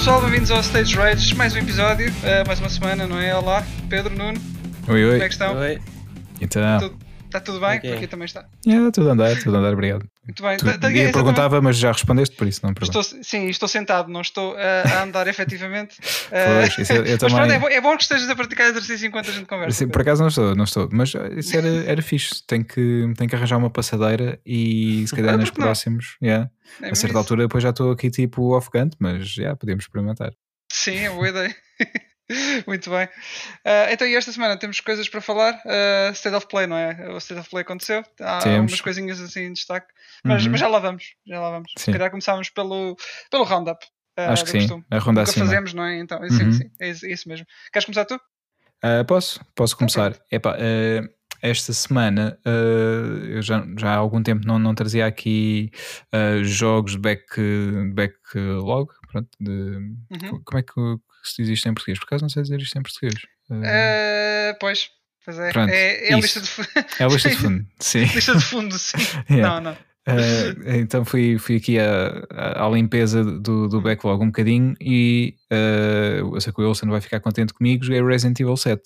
Olá pessoal, bem-vindos ao Stage Rage, mais um episódio, uh, mais uma semana, não é? Olá, Pedro, Nuno, Oi, oi. como é que estão? Oi. Então, Tudo- Está tudo bem? Ok. Por aqui também está. yeah, tudo a andar, tudo a andar, obrigado. Muito bem. Tu, eu perguntava, mas já respondeste, por isso não. Estou, sim, estou sentado, não estou a andar efetivamente. Uh, Pois, isso eu- eu mas também- pronto, é, bom, é bom que estejas a praticar exercício enquanto a gente conversa. Sim, por acaso não estou, não estou, mas isso era, era fixe. Tenho que, tenho que arranjar uma passadeira e se calhar nos próximos, yeah, a certa altura depois já estou aqui tipo ofegante, mas já podemos experimentar. Sim, é boa ideia. Muito bem. Uh, então, e esta semana temos coisas para falar. Uh, State of Play, não é? O State of Play aconteceu. Há Temos. umas coisinhas assim em destaque. Mas, Uhum. mas já lá vamos. Já lá vamos. Se Sim. calhar começámos pelo, pelo roundup. uh, Acho que sim, costume. a ronda Nunca acima. fazemos, não é? Então, sim, Uhum. sim, é isso, é isso mesmo. Queres começar tu? Ah, posso, posso começar. Epá, ah, esta semana ah, eu já, já há algum tempo não, não trazia aqui ah, jogos de back, backlog. Pronto, de, Uhum. Como é que, que se diz isto em português? Por acaso não sei dizer isto em português. Uh, pois, pois é. Pronto, é, é a isso. lista de, fu- é a lista de fundo, sim. lista de fundo, sim. Yeah. Não, não. Ah, então fui, fui aqui à, à- limpeza do, do backlog um bocadinho e ah, eu sei que o Wilson vai ficar contente comigo. Joguei Resident Evil 7.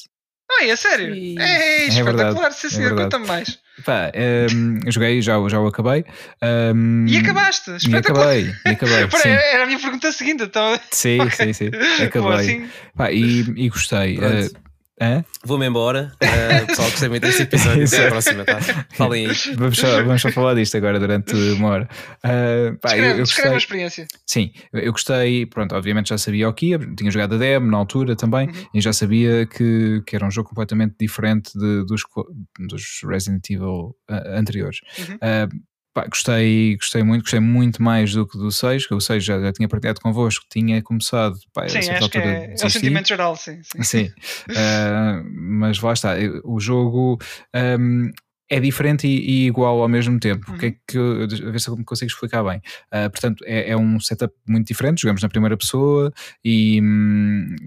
Ai, é sério? Ih. É, É espetacular, verdade, sim, é senhor, conta-me mais. Pá, eu joguei, já, já o acabei. Ahm, E acabaste? E Espetacular. acabei, e acabei. Sim. era a minha pergunta seguinte, então. Sim, Ok. sim, sim. Acabei. assim, Pá, e, e gostei. Pronto. Hã? Vou-me embora. Uh, pessoal, gostei muito deste episódio. Até à próxima, tá? Falem aí. Vamos, só, vamos só falar disto agora durante uma hora. Ah, pá, eu, descreve, eu descreve a gostei. experiência. Sim, eu eu gostei. Pronto, obviamente já sabia o que ia, tinha jogado a demo na altura também Uhum. e já sabia que, que era um jogo completamente diferente de- dos, dos Resident Evil ah, anteriores. Uhum. Ah, pá, gostei, gostei muito, gostei muito mais do que do 6, que o 6 já, já tinha partilhado convosco, tinha começado pá, a Sim, acho que é, é o sentimento geral, sim. sim. Sim, Ah, mas lá está, o jogo ahm, é diferente e, e igual ao mesmo tempo. O que é Uhum. que a ver se eu me consigo explicar bem. Ah, portanto, é, é um setup muito diferente. Jogamos na primeira pessoa e,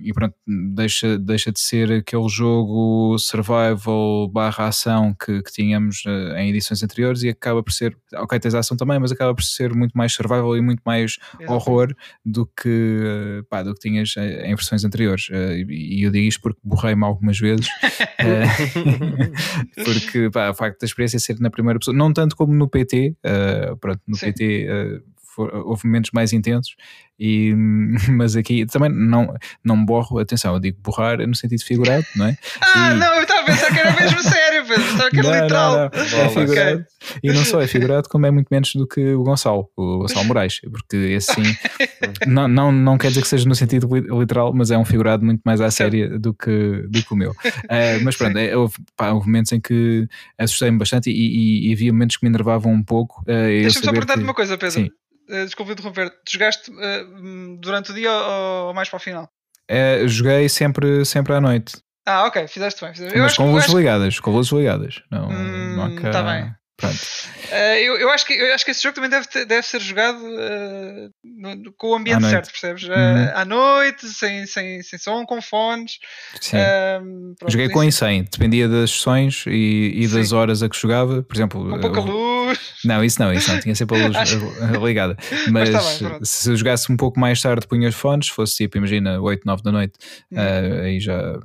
e pronto, deixa, deixa de ser aquele jogo survival barra ação que, que tínhamos ah, em edições anteriores e acaba por ser, ok, tens ação também, mas acaba por ser muito mais survival e muito mais horror do que, pá, do que tinhas eh, em versões anteriores. Eh, E e eu digo isto porque borrei-me algumas vezes. porque pá, o facto da experiência ser na primeira pessoa, não tanto como no PT, eh, pronto, no Sim. PT eh, for- houve momentos mais intensos, e, mas aqui também não, não borro, atenção, eu digo borrar no sentido figurado, não é? Ah, E- não, eu estava a pensar que era mesmo sério, Pedro. Estava que era Não, literal. não, não. É figurado. E não só é figurado, como é muito menos do que o Gonçalo, o Gonçalo Moraes, porque esse sim, não, não, não quer dizer que seja no sentido li- literal, mas é um figurado muito mais à séria do que, do que o meu. Eh, mas pronto, é, houve, pá, houve momentos em que assustei-me bastante e, e- e havia momentos que me enervavam um pouco. eu Deixa-me só perguntar-te que- uma coisa, Pedro. Sim. Uh, desculpa interromper. Tu jogaste uh, durante o dia ou, ou mais para o final? Eh, joguei sempre, sempre à noite, Ah, ok, fizeste bem. Fizeste. Mas com luzes acho- ligadas, com luzes ligadas. Não, Hum, não há cá- tá bem. Pronto. Uh, eu, eu, acho que, eu acho que esse jogo também deve, deve ser jogado uh, no- no- com o ambiente certo, percebes? Uh, Uhum. À noite, sem, sem, sem som, com fones. Sim. Pronto, Joguei com isso- em 100, dependia das sessões e, e das horas a que jogava. Por exemplo, Com pouca luz. Não, isso não, isso não, tinha sempre a luz ligada. Mas, tá bem, se eu jogasse um pouco mais tarde, punha os fones, se fosse tipo, imagina, 8, 9 da noite, Hum. eh, aí já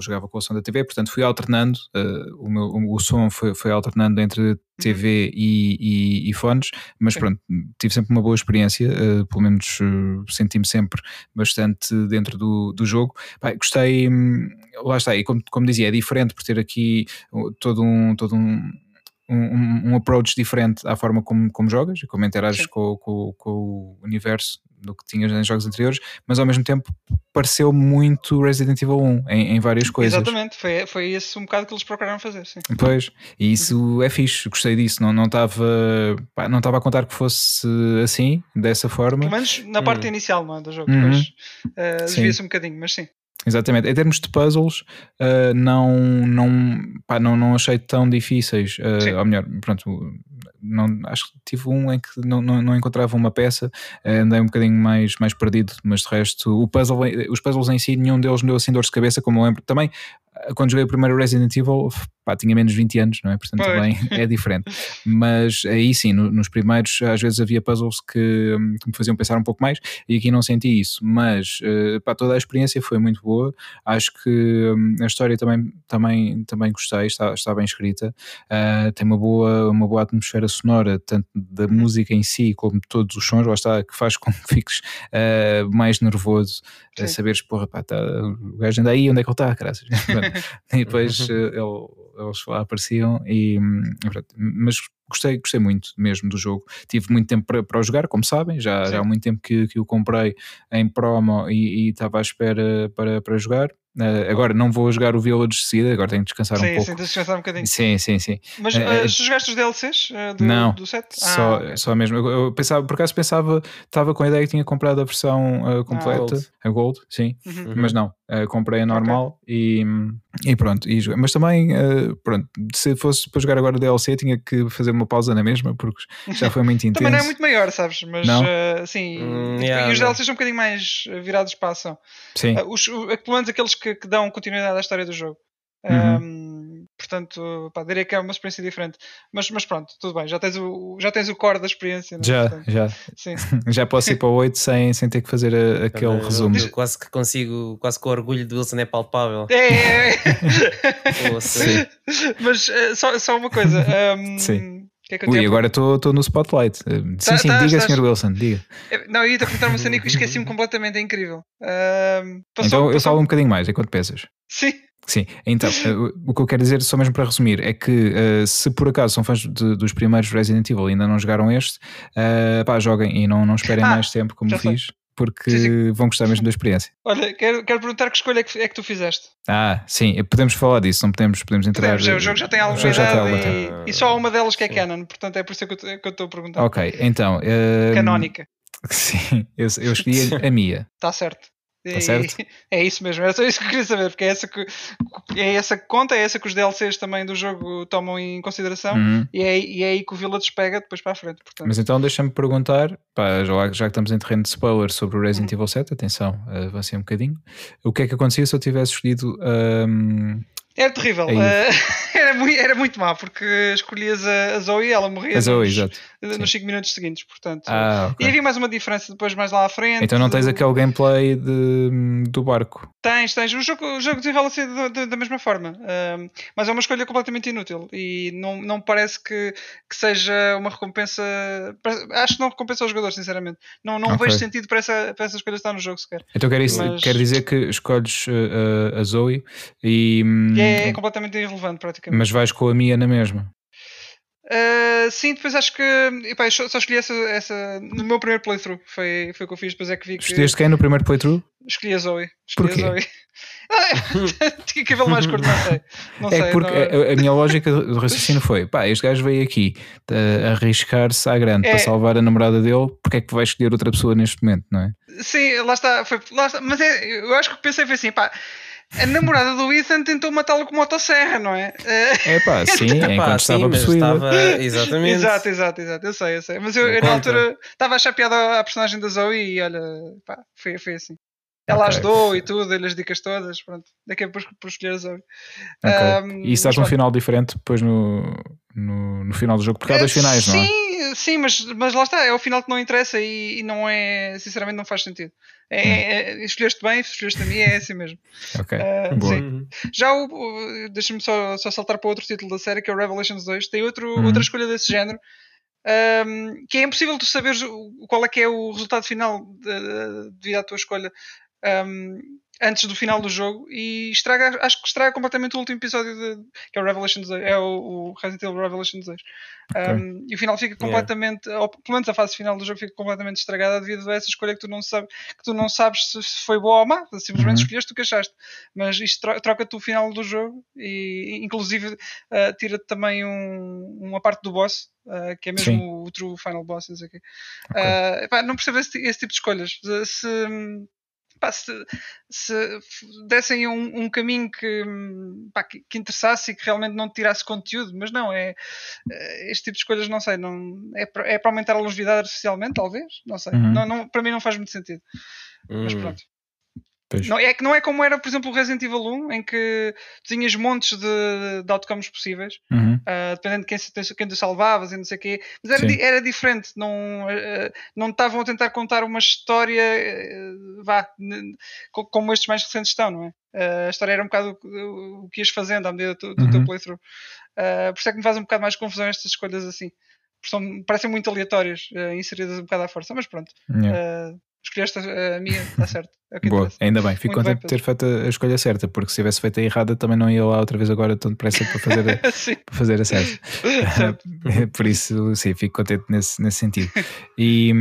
jogava com o som da TV, portanto fui alternando, eh, o, meu, o, som foi, foi alternando entre TV e, e- e fones, mas pronto, tive sempre uma boa experiência, eh, pelo menos eh, senti-me sempre bastante dentro do, do jogo. Pá, gostei, hum, lá está, e como, como dizia, é diferente por ter aqui uh, todo um. Todo um um, um approach diferente à forma como, como jogas e como interages com, com, com o universo do que tinhas em jogos anteriores, mas ao mesmo tempo pareceu muito Resident Evil 1 em, em várias coisas. Exatamente, foi, foi esse um bocado que eles procuraram fazer. Sim. Pois, e isso é fixe, gostei disso, não não estava não estava a contar que fosse assim, dessa forma. Pelo menos na parte inicial não é, do jogo. Uhum. Depois uh, Sim. desvia-se um bocadinho, mas sim. Exatamente. Em termos de puzzles, uh, não, não, pá, não, não achei tão difíceis. Uh, ou melhor, pronto, não, acho que tive um em que não, não, não encontrava uma peça, uh, andei um bocadinho mais, mais perdido, mas de resto, o puzzle, os puzzles em si, nenhum deles me deu assim dor de cabeça, como eu lembro. Também quando joguei o primeiro Resident Evil, pá, tinha menos 20 anos, não é? Portanto, Pois. também é diferente. Mas aí sim, no- nos primeiros, às vezes havia puzzles que, que me faziam pensar um pouco mais e aqui não senti isso. Mas, eh, pá, toda a experiência foi muito boa. Acho que hum, a história também, também, também gostei, está, está bem escrita. Ah, tem uma boa, uma boa atmosfera sonora, tanto da música em si como de todos os sons, lá está, que faz com que fiques ah, mais nervoso a Sim. saberes, porra, pá, tá, o gajo anda aí, onde é que ele está, graças. e depois eh, ele- eles lá apareciam e hum, mas gostei, gostei muito mesmo do jogo. Tive muito tempo para, para jogar, como sabem, já, já há muito tempo que, que o comprei em promo e e estava à espera para, para jogar. Eh, agora não vou jogar o Village de seguida, agora tenho que descansar um Sim, pouco. sim, descansar um bocadinho. Sim, sim, sim. Mas uh, se jogaste os DLCs uh, do, Não, do set? Só, Ah, ok. só mesmo. Eu, eu pensava, por acaso pensava, estava com a ideia que tinha comprado a versão uh, completa, Gold. a Gold, sim, Uhum. mas não, uh, comprei a normal e, e pronto. E, joguei. mas também, uh, pronto, se fosse para jogar agora DLC, tinha que fazer uma pausa na mesma, porque já foi muito intenso. Também não é muito maior, sabes? Mas Não? uh, sim, Hum, e, yeah, e os. DLCs são um bocadinho mais uh, virados para a ação. Sim, Uh, os, o- pelo menos aqueles que, que dão continuidade à história do jogo. Uhum. Um, portanto, pá, diria que é uma experiência diferente. Mas, mas pronto, tudo bem, já tens o, já tens o core da experiência. não é? já, Portanto, já, sim. já posso ir para o 8 sem, sem ter que fazer a- aquele Eu- resumo. eu quase que consigo, quase que o orgulho do Wilson é palpável. É, é, é. Mas uh, só, só uma coisa. um, Sim. Que é que eu Ui, tinha a agora estou no spotlight. Uh, Sim, Tá- sim, tá- diga, estás- Sr. Wilson, diga. É, Não, eu ia-te a perguntar uma cena e esqueci-me completamente, é incrível. Ahm, passou- então eu passou- falo um bocadinho mais enquanto pensas. Sim, Sim, então, eh, o que eu quero dizer, só mesmo para resumir, é que eh, se por acaso são fãs de- dos primeiros Resident Evil e ainda não jogaram este, eh, pá, joguem e não, não esperem Ah, mais tempo, como fiz, porque Sim, vão gostar mesmo da experiência. olha, quero, quero perguntar que escolha é que, é que tu fizeste. Ah, sim, podemos falar disso, não podemos, podemos entrar. Podemos, o jogo já tem alguma jogo já tem idade e, e só uma delas que é Sim. canon, portanto é por isso que eu que eu estou a perguntar. Ok, então. eh, Canónica, Sim, eu, eu escolhi a Mia. está certo. Tá certo? É isso mesmo, era só isso que eu queria saber, porque é essa que, é essa conta, é essa que os DLCs também do jogo tomam em consideração Uhum. e, é, e é aí que o Village pega depois para a frente. Portanto, Mas então deixa-me perguntar, pá, já, já que estamos em terreno de spoilers sobre o Resident Uhum. Evil 7, atenção, avancei um bocadinho. O que é que acontecia se eu tivesse escolhido ahm, Era terrível, Aí. era, muito, era muito má, porque escolhias a, a Zoe e ela morria a Zoe, nos, exato. nos 5 minutos seguintes, portanto. Ah, E ok. havia mais uma diferença depois mais lá à frente. Então não tens aquele gameplay de, do barco. Tens, tens. O jogo, o jogo desenrola-se da- da- da mesma forma. ahm, mas é uma escolha completamente inútil. E não, não parece que, que seja uma recompensa. Acho que não recompensa ao jogador, sinceramente. Não, não Ok. vejo sentido para essa, para essa escolha estar no jogo sequer. Então quer, isso, Mas- quer dizer que escolhes uh, a Zoe e, hum, E é, completamente irrelevante, praticamente. Mas vais com a Mia na mesma. Ah, sim, depois acho que. Epá, só, escolhi essa, essa no meu primeiro playthrough. Foi, foi o que eu fiz. Depois é que vi que. Escolheste quem no primeiro playthrough? Escolhi a Zoe. Escolhi Porquê? a Zoe. Ah, Tinha cabelo mais curto, não sei. Não é sei. porque não- a, a minha lógica do raciocínio foi: pá, este gajo veio aqui uh, arriscar-se à grande É. para salvar a namorada dele, porque é que vai escolher outra pessoa neste momento, não é? Sim, lá está, foi, lá está. Mas é, eu acho que pensei foi assim, pá. A namorada do Ethan tentou matá-lo com motosserra, não é? Eh, É pá, sim, Epá, enquanto sim, estava mas possuída. estava- Exatamente. exato, exato, exato. Eu sei, eu sei. Mas eu, eu na altura estava a achar piada à personagem da Zoe e olha, pá, foi, foi assim. Ela Ok. ajudou e tudo, dei-lhe as dicas todas, pronto. Daqui a pouco por escolher a Zoe. Ok. Ahm, e isso dá mas um pronto. final diferente depois no, no, no final do jogo, porque há dois Eh, finais, não é? Sim, sim, mas, mas lá está, é o final que não interessa e, e não é, sinceramente, não faz sentido. É, Hum. é- escolheste bem, escolheste a mim, é assim mesmo. Ok, Ah, boa. sim. Uhum. Já o, deixa-me só, só saltar para outro título da série que é o Revelations 2. Tem outro, Uhum. outra escolha desse género. ahm, que é impossível tu saberes qual é que é o resultado final de- de- devido à tua escolha ahm, antes do final do jogo e estraga, acho que estraga completamente o último episódio de- que é o Revelations 2, é o, o Resident Evil Revelations 2 Um, e o final fica completamente ou pelo menos a fase final do jogo fica completamente estragada devido a essa escolha que tu não sabes que tu não sabes se, se foi boa ou má simplesmente Uhum. escolheste o que achaste mas isto tro- troca-te o final do jogo e inclusive uh, tira-te também um- uma parte do boss uh, que é mesmo Sim. o true final boss não sei o quê. Ok. Uh, não percebo esse, esse tipo de escolhas se, se- pá, se, se dessem um, um caminho que, pá, que, que interessasse e que realmente não tirasse conteúdo, mas não, é eh, este tipo de escolhas, não sei, não, é, para, é para aumentar a longevidade artificialmente, talvez, não sei, Uhum. não, não, para mim não faz muito sentido, mas Hum. Pronto. Não, é que não é como era, por exemplo, o Resident Evil 1, em que tinhas montes de, de outcomes possíveis, uhum. uh, dependendo de quem, quem tu salvavas e não sei o quê. Mas era, di, era diferente, não, uh, não estavam a tentar contar uma história, uh, vá, como estes mais recentes estão, não é? a história era um bocado o, o que ias fazendo à medida do, do uhum. teu playthrough. por isso é que me faz um bocado mais confusão estas escolhas assim. São, parecem muito aleatórias, inseridas um bocado à força, mas pronto. Yeah escolheste a, a minha, está certo. É Boa, ainda bem, fico Muito contente de ter feito a, escolha certa, porque se tivesse feito a errada também não ia lá outra vez agora tão depressa para fazer a, para fazer a certa. Por isso, sim, fico contente nesse, nesse sentido. E,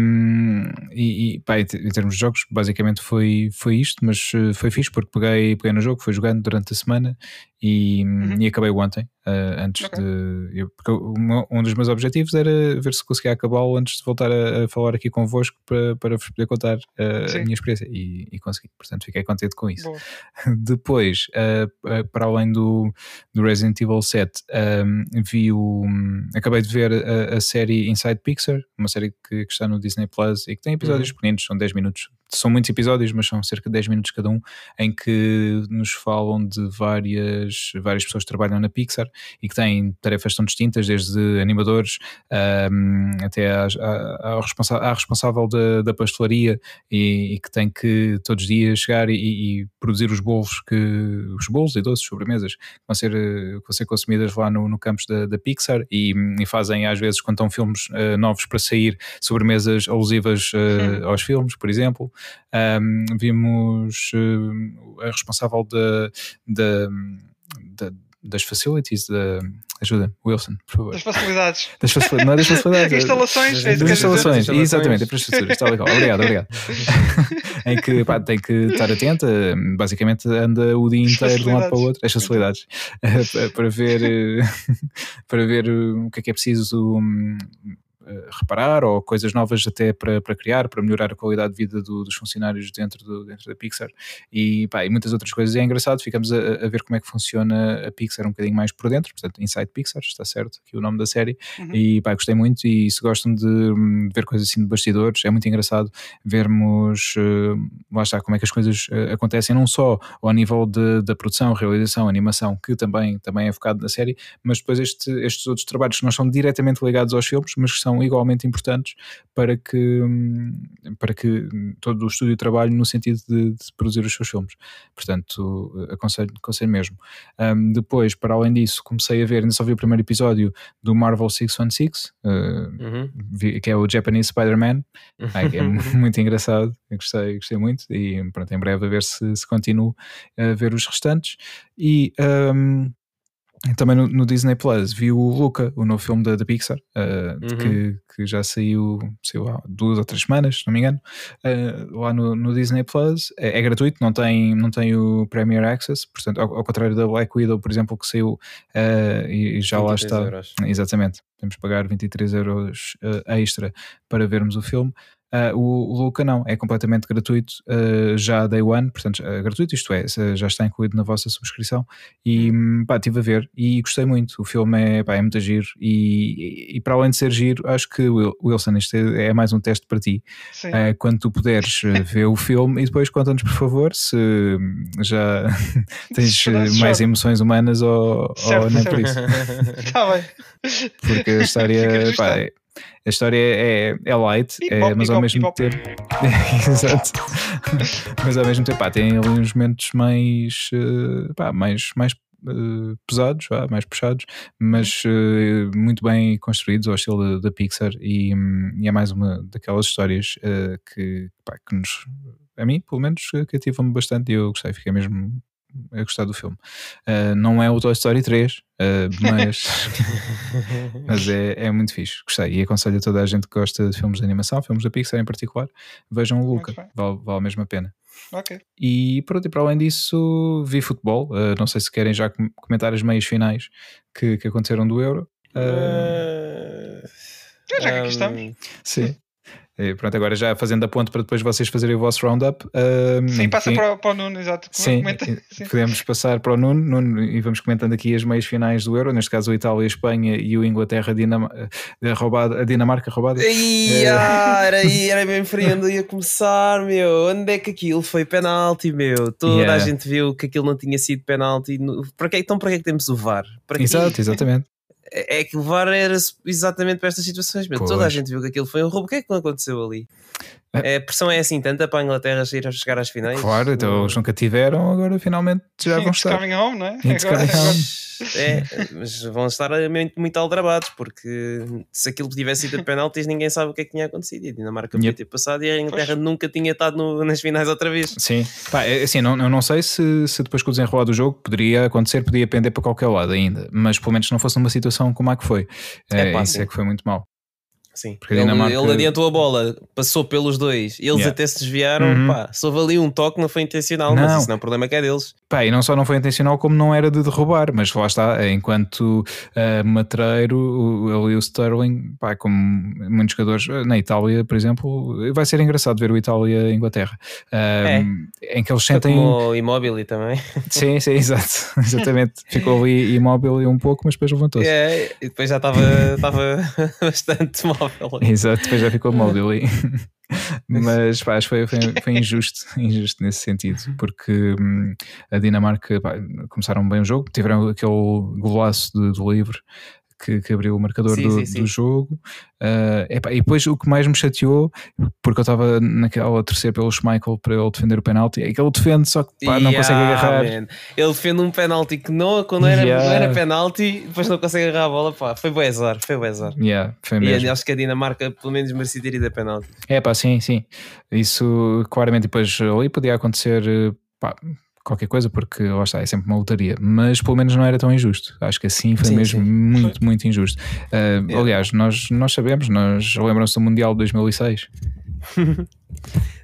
e, e pá, em termos de jogos, basicamente foi, foi isto, mas eh, foi fixe porque peguei, peguei no jogo, fui jogando durante a semana e, uhum. e acabei ontem, uh, antes okay. de. Eu, porque um dos meus objetivos era ver se conseguia acabá-lo antes de voltar a, a, falar aqui convosco para, para vos poder contar uh, a minha experiência e, e, consegui, portanto fiquei contente com isso. Depois, uh, para além do, do Resident Evil 7, um, vi o. Acabei de ver a, a, série Inside Pixar, uma série que, que, está no Disney Plus e que tem episódios uhum. pequenos, são 10 minutos são muitos episódios, mas são cerca de 10 minutos cada um, em que nos falam de várias, várias pessoas que trabalham na Pixar e que têm tarefas tão distintas, desde animadores um, até à, à, responsa à responsável da, da pastelaria e, e, que tem que todos os dias chegar e, e, produzir os bolos, que, os bolos e doces, sobremesas, que vão ser, que vão ser consumidas lá no, no campus da, da Pixar e, e, fazem às vezes, quando estão filmes uh, novos para sair, sobremesas alusivas uh, aos filmes, por exemplo. Um, vimos uh, a responsável de, de, das facilities, da. Ajuda, Wilson, por favor. Das facilidades. Das facilidades, não é das facilidades. instalações. Das, das instalações, exatamente, infraestruturas, está legal. Obrigado, obrigado. em que pá, tem que estar atenta, basicamente anda o dia inteiro de um lado para o outro, as facilidades, para ver, para ver o que é que é preciso eh, reparar ou coisas novas até para, para criar, para melhorar a qualidade de vida do, dos funcionários dentro, do, dentro da Pixar e, pá, e muitas outras coisas. E é engraçado, ficamos a, a, ver como é que funciona a Pixar um bocadinho mais por dentro, portanto, Inside Pixar, está certo, aqui o nome da série, uhum. e pá, gostei muito. E se gostam de, de, ver coisas assim de bastidores, é muito engraçado vermos uh, lá está, como é que as coisas uh, acontecem, não só ao nível de, da produção, realização, animação, que também, também é focado na série, mas depois este, estes outros trabalhos que não são diretamente ligados aos filmes, mas que são são igualmente importantes para que, para que todo o estúdio trabalhe no sentido de, de produzir os seus filmes. Portanto, aconselho, aconselho mesmo. Um, depois, para além disso, comecei a ver, ainda só vi o primeiro episódio do Marvel 616, uh, uhum. que é o Japanese Spider-Man, é muito engraçado, gostei, gostei muito e pronto, em breve a ver se, se continuo a ver os restantes. E um, também no, no, Disney Plus vi o Luca, o novo filme da, da Pixar, uh, uhum. que, que, já saiu, saiu há duas ou três semanas, se não me engano, uh, lá no, no, Disney Plus. É, é, gratuito, não tem, não tem o Premier Access, portanto, ao, ao contrário da Black Widow, por exemplo, que saiu uh, e, e, já lá está. Euros. Exatamente, temos que pagar 23 euros extra para vermos o filme. Uh, o, o Luca não, é completamente gratuito uh, já day one, portanto, uh, gratuito, isto é, já está incluído na vossa subscrição. E hum, pá, estive a ver e gostei muito. O filme é, pá, é muito giro e, e, e, para além de ser giro, acho que Wilson, isto é, é mais um teste para ti. quando tu puderes ver o filme e depois conta-nos, por favor, se já tens mais emoções humanas ou, certo, ou nem por isso. Está bem. Porque a história pá, a história é, é light, é, mas ao mesmo tempo. Exato. mas ao mesmo tempo pá, tem ali uns momentos mais, uh, pá, mais, mais uh, pesados, pá, mais puxados, mas uh, muito bem construídos ao estilo da, Pixar. E, um, e, é mais uma daquelas histórias que, pá, que nos. A mim, pelo menos, cativa-me bastante e eu gostei, fiquei mesmo a gostar do filme. Uh, não é o Toy Story 3, uh, ah, mas, mas é, é muito fixe. Gostei e aconselho a toda a gente que gosta de filmes de animação, filmes da Pixar em particular, vejam o Luca, vale, vale mesmo a pena. Ok. E pronto, e para além disso, vi futebol. Uh, não sei se querem já comentar as meias finais que, que aconteceram do Euro. Já que aqui estamos. Sim. E pronto, agora já fazendo a ponte para depois vocês fazerem o vosso roundup. Uh, sim, passa para, para, o Nuno, exato. Sim, sim, podemos passar para o Nuno, Nuno, e vamos comentando aqui as meias finais do Euro, neste caso o Itália, a Espanha e o Inglaterra, a, Dinam a, roubada, a Dinamarca roubada. Ia, é... era era bem frio onde ia começar, meu. Onde é que aquilo foi penalti, meu? Toda yeah. a gente viu que aquilo não tinha sido penalti. Para que, então para que é que temos o VAR? Para Exato, exatamente. É, é que o VAR era exatamente para estas situações. Toda a gente viu que aquilo foi um roubo. O que é que não aconteceu ali? É, a pressão é assim tanta para a Inglaterra ir chegar às finais? Claro, então eles nunca tiveram, agora finalmente já vão estar. coming home, não é? Agora, home. É, mas vão estar muito, muito aldrabados, porque se aquilo tivesse sido de penaltis, ninguém sabe o que é que tinha acontecido. E a Dinamarca podia ter passado e a Inglaterra pois. nunca tinha estado no, nas finais outra vez. Sim, Pá, é, assim, não, eu não sei se, se depois com o desenrolar do jogo poderia acontecer, podia pender para qualquer lado ainda, mas pelo menos não fosse numa situação como a que foi. É, é isso é que foi muito mal. Sim, Porque ele, Dinamarca... ele adiantou a bola, passou pelos dois, eles yeah. até se desviaram. Uhum. Pá, houve ali um toque, não foi intencional, não. mas isso não é um problema que é deles. Pá, e não só não foi intencional, como não era de derrubar, mas lá está, enquanto uh, matreiro, e o Sterling, pá, como muitos jogadores eh, na Itália, por exemplo, vai ser engraçado ver o Itália-Inglaterra, é. em que eles sentem. Como o Immobile também. Sim, sim, exato, exatamente. Ficou ali imóvel um pouco, mas depois levantou-se. É, e depois já estava bastante móvel. Exato, depois já ficou móvel aí. Mas pá, acho que foi, foi, foi, injusto, injusto nesse sentido, porque hum, a Dinamarca pá, começaram bem o jogo, tiveram aquele golaço de, do livre que, que abriu o marcador sim, do, sim, sim. do, jogo. Uh, epá, e depois o que mais me chateou, porque eu estava naquela a terceira pelo Schmeichel para ele defender o penalti, é que ele defende, só que pá, yeah, não consegue agarrar. Man. Ele defende um penalti que não, quando era, yeah. não era penalti, depois não consegue agarrar a bola. Pá, foi bem azar, foi bem azar. Yeah, foi mesmo. E acho que a Dinamarca pelo menos merecia ter ido a penalti. É pá, sim, sim. Isso claramente depois ali podia acontecer. Pá, qualquer coisa, porque lá está, é sempre uma lotaria, mas pelo menos não era tão injusto. Acho que assim foi sim, mesmo sim. muito, muito injusto. Uh, é. Aliás, nós, nós sabemos, nós lembram-se do Mundial de 2006.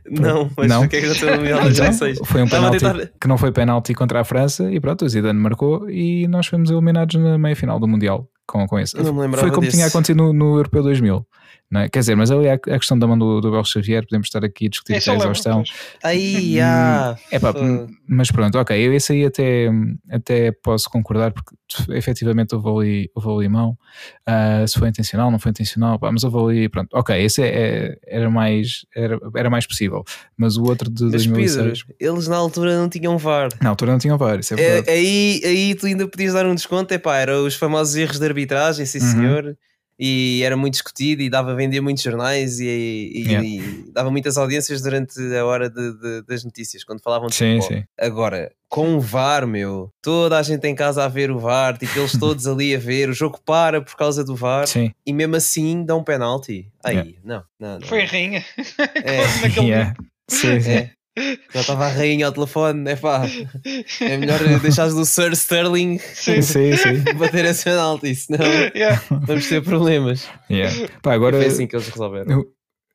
não, mas não? o que é que aconteceu no Mundial de 2006? Foi um penalti tentar... que não foi penalti contra a França e pronto, o Zidane marcou e nós fomos eliminados na meia final do Mundial com, com esse. Foi como desse. tinha acontecido no, no Europeu 2000. Não é? Quer dizer, mas ali a, a questão da mão do, do Bel Xavier, podemos estar aqui a discutir a exaustão. Aí, ah, é pá, mas pronto, ok, eu esse aí até, até posso concordar, porque efetivamente houve ali, houve ali mão. Uh, se foi intencional, não foi intencional, pá, mas houve ali, pronto, ok, esse é, é, era, mais, era, era mais possível, mas o outro de mas 2006. Pedro, eles na altura não tinham VAR. Na altura não tinham VAR, isso é, é verdade. É, aí, aí tu ainda podias dar um desconto, é pá, eram os famosos erros de arbitragem, sim uhum. senhor e era muito discutido e dava a vender muitos jornais e, e, yeah. e dava muitas audiências durante a hora de, de, das notícias, quando falavam de sim, futebol. Sim. Agora, com o VAR, meu, toda a gente em casa a ver o VAR, tipo, eles todos ali a ver, o jogo para por causa do VAR sim. e mesmo assim dá um penalti. Aí, yeah. não, não, não. Foi a rainha. É. Naquele yeah. Sim, sim. É. Já estava a rainha ao telefone, é pá. É melhor deixares do Sir Sterling sim, sim, sim. bater esse penalti, senão yeah. vamos ter problemas. Yeah. Pá, agora, foi assim que eles resolveram.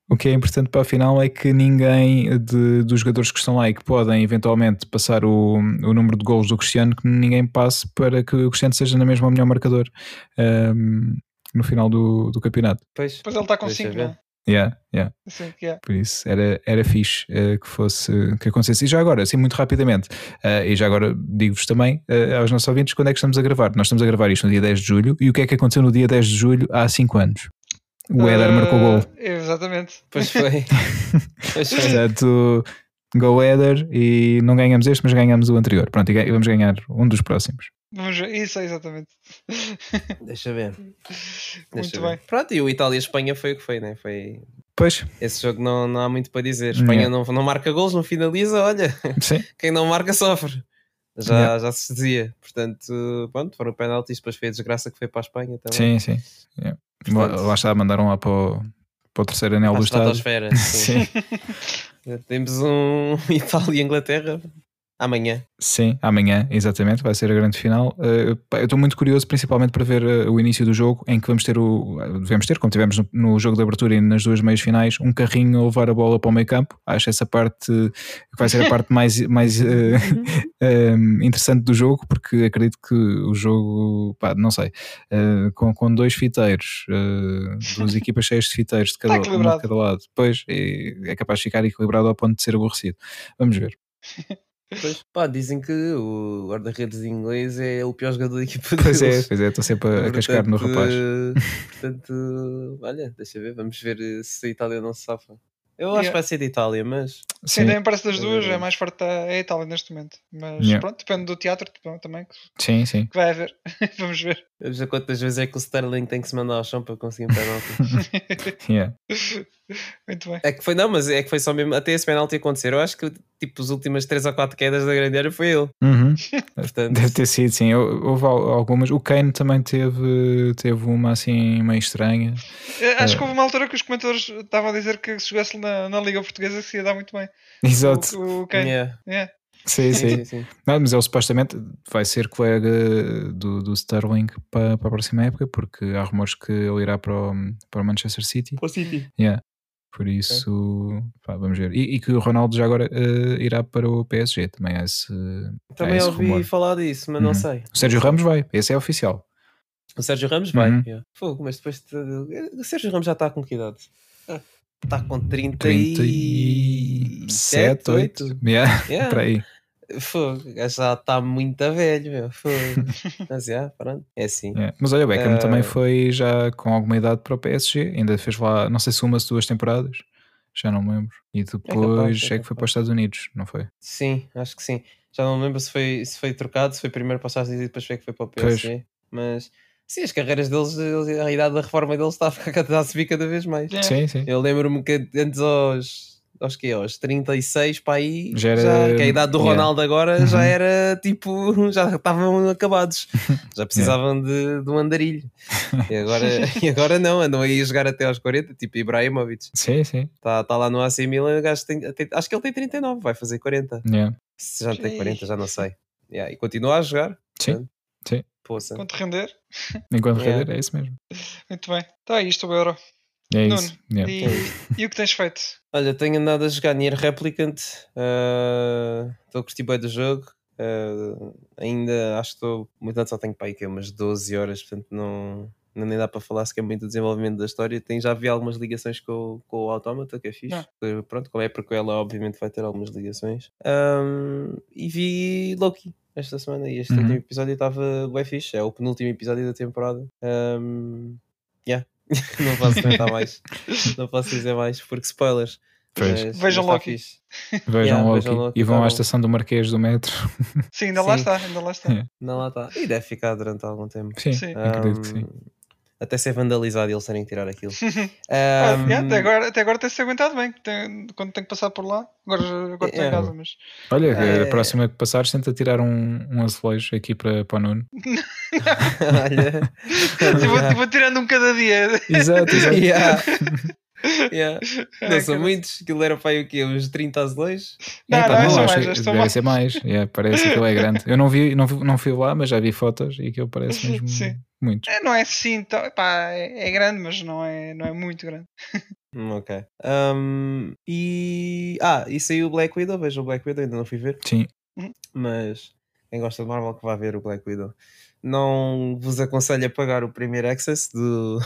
O que é importante para a final é que ninguém de, dos jogadores que estão lá e que podem eventualmente passar o, o número de gols do Cristiano, que ninguém passe para que o Cristiano seja na mesma o melhor marcador um, no final do, do campeonato. Pois, pois ele está com 5, não Yeah, yeah. Sim, yeah. Por isso era, era fixe uh, que fosse que acontecesse. E já agora, assim, muito rapidamente, uh, e já agora digo-vos também uh, aos nossos ouvintes quando é que estamos a gravar. Nós estamos a gravar isto no dia 10 de julho e o que é que aconteceu no dia 10 de julho há 5 anos? O Éder marcou gol. Exatamente. Pois foi. pois foi. Portanto, Go Éder e não ganhamos este, mas ganhamos o anterior. Pronto, e vamos ganhar um dos próximos. Vamos ver. Isso é exatamente. Deixa ver. Muito Deixa bem. Ver. Pronto, e o Itália-Espanha foi o que foi, né? Foi. Pois. Esse jogo não, não há muito para dizer. Espanha não, não marca gols, não finaliza, olha. Sim. Quem não marca sofre. Já, yeah. já se dizia. Portanto, pronto, foram penaltis, depois foi a desgraça que foi para a Espanha também. Sim, sim. Yeah. Portanto, lá está, mandaram lá para o, para o terceiro anel do estádio. Sim. Temos um Itália e Inglaterra Amanhã. Sim, amanhã, exatamente, vai ser a grande final. Uh, eu estou muito curioso, principalmente para ver uh, o início do jogo, em que vamos ter o. Devemos ter, como tivemos no, jogo de abertura e nas duas meias finais, um carrinho a levar a bola para o meio campo. Acho essa parte que vai ser a parte mais, mais uh, interessante do jogo, porque acredito que o jogo, pá, não sei, com, com dois fiteiros, duas equipas cheias de fiteiros de cada, de cada lado, depois é capaz de ficar equilibrado ao ponto de ser aborrecido. Vamos ver. Pois, pá, dizem que o guarda-redes inglês é o pior jogador da equipa Pois é, pois é, estou sempre a, portanto, cascar no rapaz. Portanto, olha, deixa ver, vamos ver se a Itália não se safa. Eu acho yeah. que vai ser de Itália, mas. Sim, Sim nem parece das duas, é mais forte é a Itália neste momento. Mas yeah. pronto, depende do teatro também. Sim, sim. Que vai haver. Vamos ver. Vamos ver quantas vezes é que o Sterling tem que se mandar ao chão para conseguir um penalti. yeah. Muito bem. É que foi, não, mas é que foi só mesmo até esse penalti acontecer. Eu acho que tipo as últimas 3 ou 4 quedas da grande área foi ele. Uhum. Portanto... Deve ter sido, sim. Houve algumas. O Kane também teve, teve uma assim meio estranha. Acho que houve uma altura que os comentadores estavam a dizer que se jogasse na, na Liga Portuguesa se ia dar muito bem. Exato. O, o Kane. Yeah. Yeah. Sim, sim. sim, sim. Não, mas ele supostamente vai ser colega do, do Sterling para, para a próxima época, porque há rumores que ele irá para o, para o Manchester City. Para o City. Yeah. Por isso, pá, vamos ver. E, e, que o Ronaldo já agora uh, irá para o PSG, também há esse. Também esse ouvi rumor. falar disso, mas uhum. não sei. O Sérgio Ramos vai, esse é oficial. O Sérgio Ramos vai, uhum. yeah. Fogo, mas depois. O Sérgio Ramos já está com que idade? Está com 37, 8. Yeah, yeah. Para aí. Fogo, já está muito velho, meu. Fogo. Mas já, pronto, é assim. É. Mas olha, o Beckham uh... também foi já com alguma idade para o PSG, ainda fez lá, não sei se uma ou duas temporadas, já não me lembro. E é depois é, capaz, é, é que foi para os Estados Unidos, não foi? Sim, acho que sim. Já não me lembro se foi, se foi trocado, se foi primeiro para os Estados Unidos e depois foi que foi para o PSG. Pois. Mas sim, as carreiras deles, a idade da reforma deles está a, ficar, a subir cada vez mais. Sim, sim. Eu lembro-me que antes aos acho que é, aos 36 para aí, já, era, já que a idade do Ronaldo yeah. agora uhum. já era tipo, já estavam acabados, já precisavam yeah. de, de um andarilho. E agora, e agora não, andam aí a jogar até aos 40, tipo Ibrahimovic. Sim, sim. Está tá lá no AC Milan, tem, tem, acho que ele tem 39, vai fazer 40. Yeah. Se já tem 40, já não sei. Yeah. E continua a jogar. Sim, sim. Poça. Enquanto render. Enquanto render, é isso mesmo. Muito bem. Está aí isto o Euro. É Nuno, isso. Yeah. E, e, o que tens feito? Olha, tenho andado a jogar Nier Replicant. Uh, estou uh, a curtir bem do jogo. Uh, ainda acho que estou muito antes, só tenho para aí que é umas 12 horas, portanto não, não nem dá para falar sequer muito do desenvolvimento da história. Tem, já vi algumas ligações com, com o Automata, que é fixe. Ah. Pronto, como é porque ela obviamente vai ter algumas ligações. Um, e vi Loki esta semana e este uhum. último episódio estava bem fixe. É o penúltimo episódio da temporada. Um, yeah, não posso comentar mais. Não posso dizer mais, porque spoilers. Mas, vejam Loki. Vejam, yeah, Loki. vejam Loki. E vão tá à estação do Marquês do metro. Sim, ainda sim. lá está, ainda lá está. Yeah. Ainda lá está. E deve ficar durante algum tempo. Sim, sim. Um, acredito que sim até ser vandalizado e eles terem que tirar aquilo. um, ah, até, agora, até agora tem-se aguentado bem tem, quando tem que passar por lá. Agora, agora estou em casa, mas. Olha, é... a próxima que passares, tenta tirar um, um azulejo aqui para, para o Nuno. Olha. vou, vou tirando um cada dia. Exato, exato. Yeah. Yeah. Não são muitos, aquilo era para aí o quê? Uns 30 azulejos? Não, não, não, não mais, deve mais. ser mais. Yeah, parece que aquilo é grande. Eu não vi, não, não fui lá, mas já vi fotos e aquilo parece mesmo Sim. Muito. É, não é assim, pá, é, é, grande, mas não é, não é muito grande. Hum, ok. Um, e. Ah, e saiu o Black Widow, vejo o Black Widow, ainda não fui ver. Sim. Uhum. Mas quem gosta de Marvel que vá ver o Black Widow. Não vos aconselho a pagar o primeiro access do,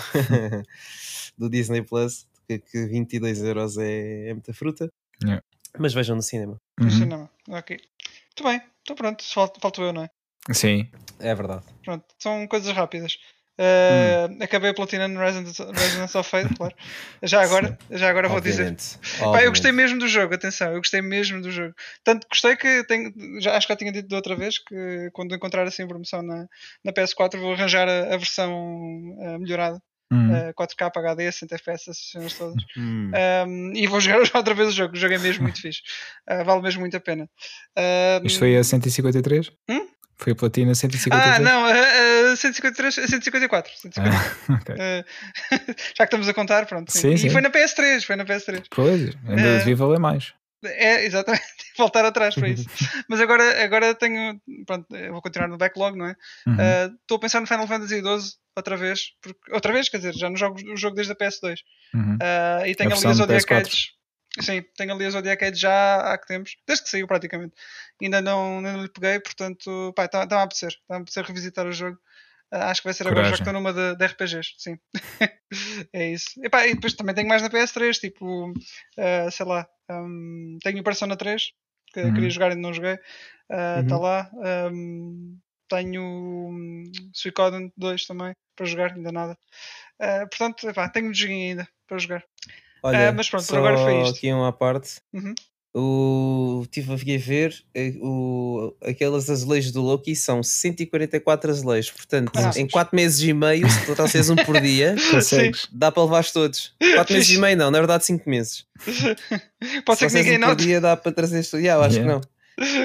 do Disney Plus que, que 22 euros é, é muita fruta. Yeah. Mas vejam no cinema. No uhum. cinema, ok. Muito bem, então pronto, falta, falta eu, não é? Sim. É verdade. Pronto, são coisas rápidas. Uh, hum. Acabei a platina no Resident, Resident of Fate, claro. Já agora, já agora vou dizer. Pá, eu gostei mesmo do jogo, atenção, eu gostei mesmo do jogo. Tanto gostei que tenho, já, acho que já tinha dito de outra vez que quando encontrar assim promoção na, na PS4 vou arranjar a, a versão uh, melhorada Hum. Uh, 4K HD, 100 FPS, essas cenas todas. Hum. Um, e vou jogar outra vez o jogo. O jogo é mesmo muito fixe. Uh, vale mesmo muito a pena. Um, Isto foi a 153? Hum? Foi a platina 153? Ah, não, a, a 153, 154. 154. Ah, okay. uh, já que estamos a contar, pronto. Sim. Sim, e foi na PS3, foi na PS3. Pois, ainda uh, devia valer mais. É, exatamente, voltar atrás para isso. Mas agora, agora tenho. Pronto, vou continuar no backlog, não é? Uhum. Uh, Estou a pensar no Final Fantasy XII outra vez. Porque, outra vez, quer dizer, já no jogo, o jogo desde a PS2. Uhum. Uh, e tenho A ali as do Zodiac PS4. Edge. Sim, tenho ali as Zodiac Edge já há que tempos, desde que saiu praticamente. Ainda não, ainda não lhe peguei, portanto, pá, está tá a apetecer. Está a apetecer revisitar o jogo. Ah, acho que vai ser agora já que Coragem. estou numa de, de RPGs, sim. é isso. E, pá, e depois também tenho mais na PS3, tipo, ah, sei lá, hum, tenho o Persona 3, que Uhum. queria jogar e não joguei. Está Uhum. lá. hum, tenho hum, Suicoden 2 também para jogar, ainda nada. Ah, portanto, epá, tenho um joguinho ainda para jogar. Olha, Ah, mas pronto, por só agora foi isto. aqui uma parte. Uhum. O tive a ver eh, o, aqueles azulejos do Loki são 144 azulejos, portanto, Ah. em 4 meses e meio, se tu trouxeres um por dia, Consegues. dá para levar todos. 4 meses e meio, não, na verdade 5 meses. Pode ser se que ninguém um por note. dia dá para trazer isto. Yeah, eu acho Yeah. que não.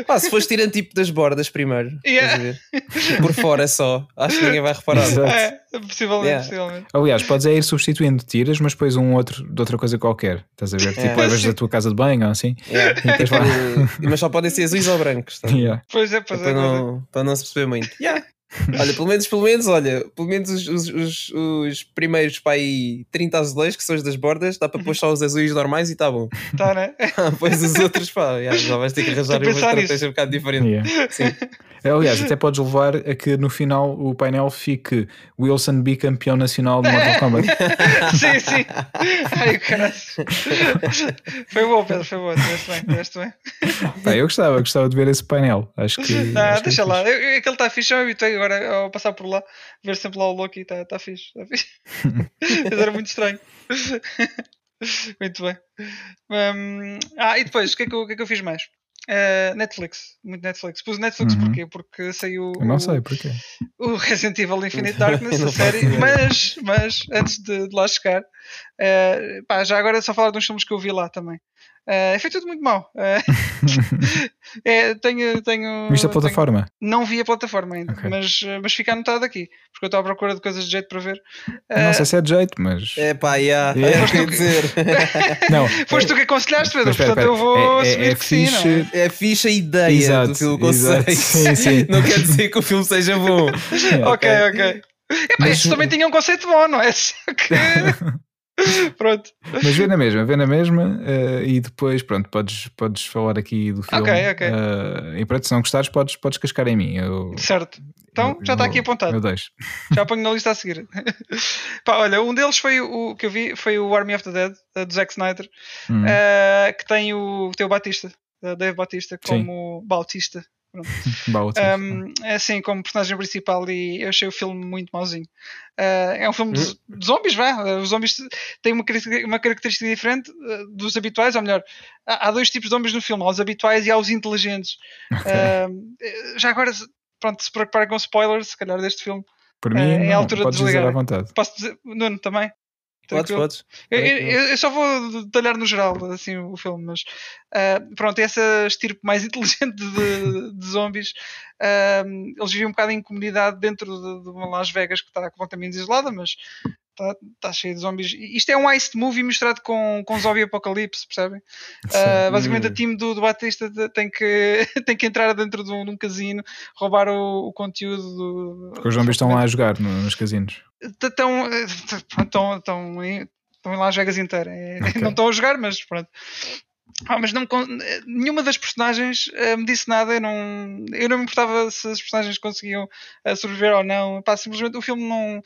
Pá, se fores tirando tipo das bordas primeiro, Yeah. por fora só, acho que ninguém vai reparar. É, possivelmente, Yeah. possivelmente. Aliás, podes é ir substituindo, tiras, mas depois um outro de outra coisa qualquer. Estás a ver? Tipo, É. levas da tua casa de banho ou assim. Yeah. lá. Tipo, mas só podem ser azuis ou brancos. tá? Yeah. Pois é, pois é. para, é. não, para não se perceber muito. Yeah. Olha, pelo menos, pelo menos, olha, pelo menos os, os, os, os primeiros para aí 30 azulejos, que são os das bordas, dá para pôr só os azuis normais e está bom. Tá, né? Pois os outros, pá, yeah, já vais ter que arranjar que uma estratégia nisso. um bocado diferente. Yeah. Sim. Aliás, até podes levar a que no final o painel fique Wilson bicampeão nacional de Mortal Kombat. sim, sim. Ai, caralho. Foi bom, Pedro, foi bom. Tiveste bem, tiveste bem. Pá, eu gostava, gostava de ver esse painel. Acho que. Não, acho que é deixa lá. Eu, eu, aquele está fixe, eu me habituei agora ao passar por lá, ver sempre lá o Loki, está tá fixe. Tá fixe. Mas era muito estranho. muito bem. Hum, ah, e depois, o que é que eu, que é que eu fiz mais? Eh, Netflix, muito Netflix. Pus Netflix Uhum. porquê? Porque saiu Eu não o- sei porquê. o Resident Evil Infinite Darkness, a série, mas, mas antes de, de lá chegar, eh, pá, já agora só falar de uns filmes que eu vi lá também. Eh, foi tudo muito mau. Eh, é, tenho, tenho, Viste a tenho- plataforma? não vi a plataforma ainda, Ok. mas, mas fica anotado aqui, porque eu estou à procura de coisas de jeito para ver. Não Eh, sei se é de jeito, mas. É pá, yeah. Yeah. é o que eu ia dizer. Não. Foste tu que aconselhaste, Pedro, Mas espera, portanto eu vou É- é- assumir é que sim, não é? fixe. É ideia Exato, do filme, o exato. conceito. Sim, sim. Não quer dizer que o filme seja bom. Ok, ok. Epá, Mas- estes também tinham um conceito bom, não é? Só que. Pronto. Mas vê na mesma, vê na mesma eh, e depois, pronto, podes, podes falar aqui do filme. Ok, ok. eh, e pronto, se não gostares, podes, podes cascar em mim. Eu, Certo. Então eu- já está aqui apontado. Eu deixo. Já ponho na lista a seguir. Pá, olha, um deles foi o que eu vi, foi o Army of the Dead, eh, do Zack Snyder, Hum. eh, que tem o, tem o Batista, Dave Batista, Sim. como Bautista. Bautista. Um, é assim, como personagem principal, e eu achei o filme muito mauzinho. Uh, é um filme de, de zombies, vá. Uh, Os zombies têm uma, característica- uma característica diferente uh, dos habituais, ou melhor, há, há dois tipos de zombies no filme: há os habituais e há os inteligentes. Uh, já agora, pronto, se preparem com spoilers, se calhar, deste filme. Por mim, é a não, altura de podes dizer desligar. à vontade. Posso dizer, Nuno, também? Podes, Tranquilo? podes. Eu, eu- eu só vou detalhar no geral assim, o filme, mas ah, pronto, essa estirpe mais inteligente de, de zombies, ah, eles vivem um bocado em comunidade dentro de, de uma Las Vegas que está completamente isolada, mas está tá cheio de zombies. Isto é um heist movie misturado com, com zombie apocalipse, percebem? Ah, basicamente, a time do, do Batista tem que, tem que entrar dentro de um, de um casino, roubar o, o conteúdo do. Porque os zombies estão lá a jogar no- nos casinos. estão estão em Las Vegas inteira É, Ok. não estão a jogar mas pronto Ah, mas não con- nenhuma das personagens eh, me disse nada eu não eu não me importava se as personagens conseguiam eh, sobreviver ou não pá, simplesmente o filme não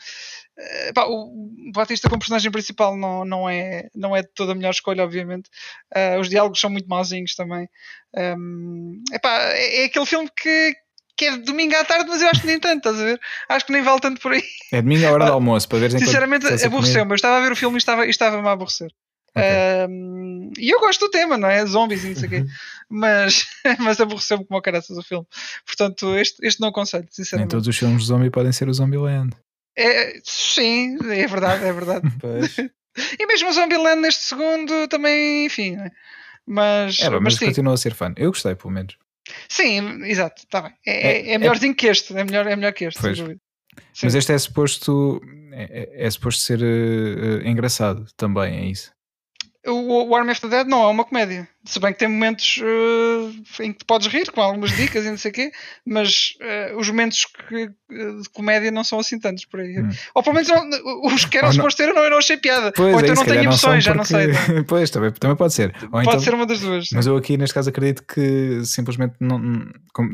eh, pá, o Batista como personagem principal não, não, é, não é de toda a melhor escolha, obviamente. Eh, os diálogos são muito mauzinhos também. Um, epá, é, é aquele filme que, que é domingo à tarde, mas eu acho que nem tanto, estás a ver? Acho que nem vale tanto por aí. É domingo à hora do almoço, para enquanto Sinceramente, aborreceu-me. Eu estava a ver o filme e estava- estava-me a aborrecer. Ok. Um, e eu gosto do tema, não é? Zombies e não sei o quê. Mas, mas aborreceu-me como caraças o filme. Portanto, este, este não aconselho, Nem sinceramente. todos os filmes de zombie podem ser o Zombieland. É, sim, é verdade, é verdade. E mesmo o Zombieland neste segundo também, enfim. né? Mas, É, mas, mas sim, continuo a ser fã. Eu gostei, pelo menos. sim, exato, está bem. É, é, É- é melhorzinho que este, é melhor, é melhor que este, Pois. sem dúvida. Sim. Mas este é suposto, é, é- é suposto ser eh, engraçado também, é isso. O, of the Dead não é uma comédia. Se bem que tem momentos uh, em que te podes rir, com algumas dicas e não sei o quê, mas uh, os momentos que, uh, de comédia não são assim tantos por aí. Hum. Ou pelo menos não, os que eram supostos ter, eu não, eu não achei piada. Pois Ou então é, não tenho emoções, já porque... não sei. Não. pois, também, também pode ser. Ou pode então... ser uma das duas. Mas eu aqui neste caso acredito que simplesmente, não,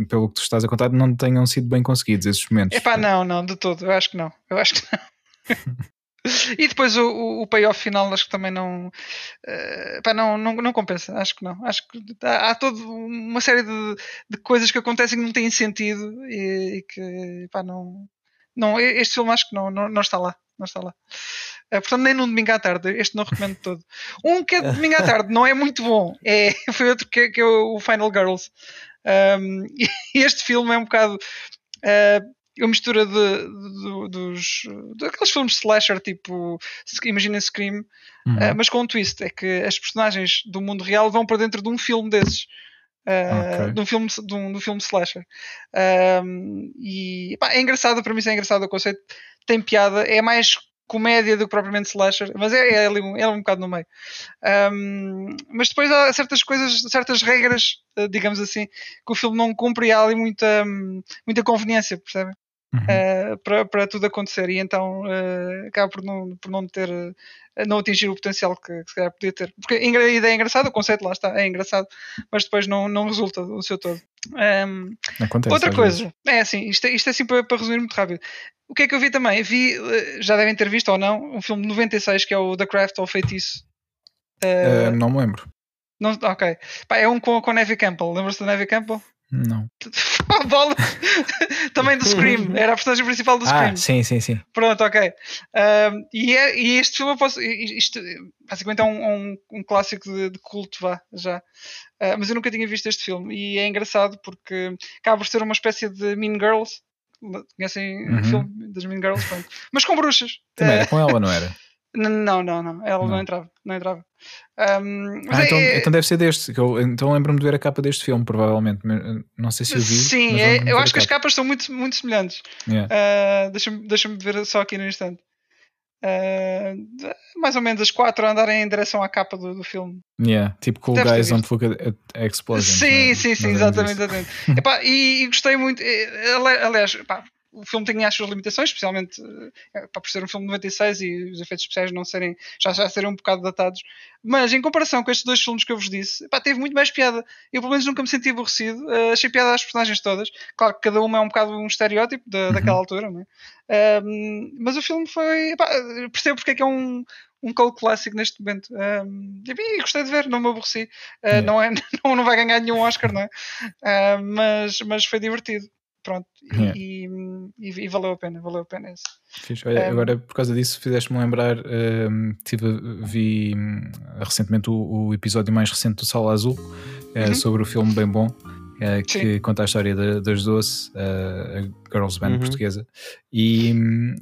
pelo que tu estás a contar, não tenham sido bem conseguidos esses momentos. É pá, não, não, de todo. Eu acho que não. Eu acho que não. E depois o, o, o, payoff final acho que também não, uh, pá, não, não, não compensa, acho que não. Acho que há, há toda uma série de, de coisas que acontecem que não têm sentido e, e que pá, não, não. Este filme acho que não, não, não está lá. Não está lá. Uh, portanto, nem num domingo à tarde, este não recomendo todo. Um que é de domingo à tarde, não é muito bom, é, foi outro que, que é o Final Girls. Um, este filme é um bocado. Uh, uma mistura de, de, dos daqueles filmes slasher tipo imagina Scream uhum. uh, mas com um twist é que as personagens do mundo real vão para dentro de um filme desses uh, okay. de, um filme, de, um, de um filme slasher um, e pá, é engraçado para mim é engraçado o conceito tem piada é mais comédia do que propriamente slasher, mas é, é, ali, é um bocado no meio. Um, mas depois há certas coisas, certas regras, eh, digamos assim, que o filme não cumpre e há ali muita, muita conveniência, percebem? Uhum. uh, para, para tudo acontecer e então uh, acaba por não, por não ter uh, não atingir o potencial que, que se calhar podia ter. Porque a ideia é engraçada, o conceito lá está, é engraçado, mas depois não, não resulta o seu todo. Um, Acontece, outra coisa, vezes. é assim, isto, é, isto é assim para, para resumir muito rápido. O que é que eu vi também? Vi, já devem ter visto ou não, um filme de 96 que é o The Craft ou Feitiço. Uh, não me lembro. Não, ok. Pá, é um com, com Neve Campbell. Lembra-se da Neve Campbell? Não. a bola também do Scream, era a personagem principal do Scream. Ah, sim, sim, sim. Pronto, ok. Um, e, é, e, este filme eu posso. Isto basicamente é um, um, um clássico de, de, culto, vá, já. Uh, mas eu nunca tinha visto este filme e é engraçado porque acaba por ser uma espécie de Mean Girls. Conhecem uhum. o filme das Mean Girls? Pronto. Mas com bruxas. Também era com ela, não era? Não, não, não. Ela não, não entrava. Não entrava. Um, ah, então, é... então, deve ser deste. Eu, então lembro-me de ver a capa deste filme, provavelmente. Não sei se eu vi. Sim, é, eu acho que as capas são muito, muito semelhantes. Yeah. Uh, Deixa-me deixa ver só aqui no instante. Uh, mais ou menos as quatro a andarem em direção à capa do, do filme. Yeah, tipo Cool Deve Guys on Look at, at Explosions. Sim, sim, sim, exatamente. exatamente. epá, e, e, gostei muito. Eh, aliás, epá, o filme tem as suas limitações, especialmente é, para por ser um filme de 96 e os efeitos especiais não serem, já, já serem um bocado datados. Mas em comparação com estes dois filmes que eu vos disse, pá, teve muito mais piada. Eu pelo menos nunca me senti aborrecido. Uh, achei piada às personagens todas. Claro que cada uma é um bocado um estereótipo da, uhum. daquela altura, não é? Mas o filme foi. Pá, percebo porque é que é um, um cult clássico neste momento. Um, e gostei de ver, não me aborreci. Uh, não, é, não, não vai ganhar nenhum Oscar, não é? Uh, mas, mas foi divertido pronto, yeah. e, e, e, valeu a pena, valeu a pena isso. Olha, um, agora por causa disso fizeste-me lembrar, um, tive, vi hum, recentemente o, o, episódio mais recente do Sala Azul, uh, uhum. sobre o filme Bem Bom, uh, que Sim. conta a história de, das Doce, uh, a girls band uhum. portuguesa. E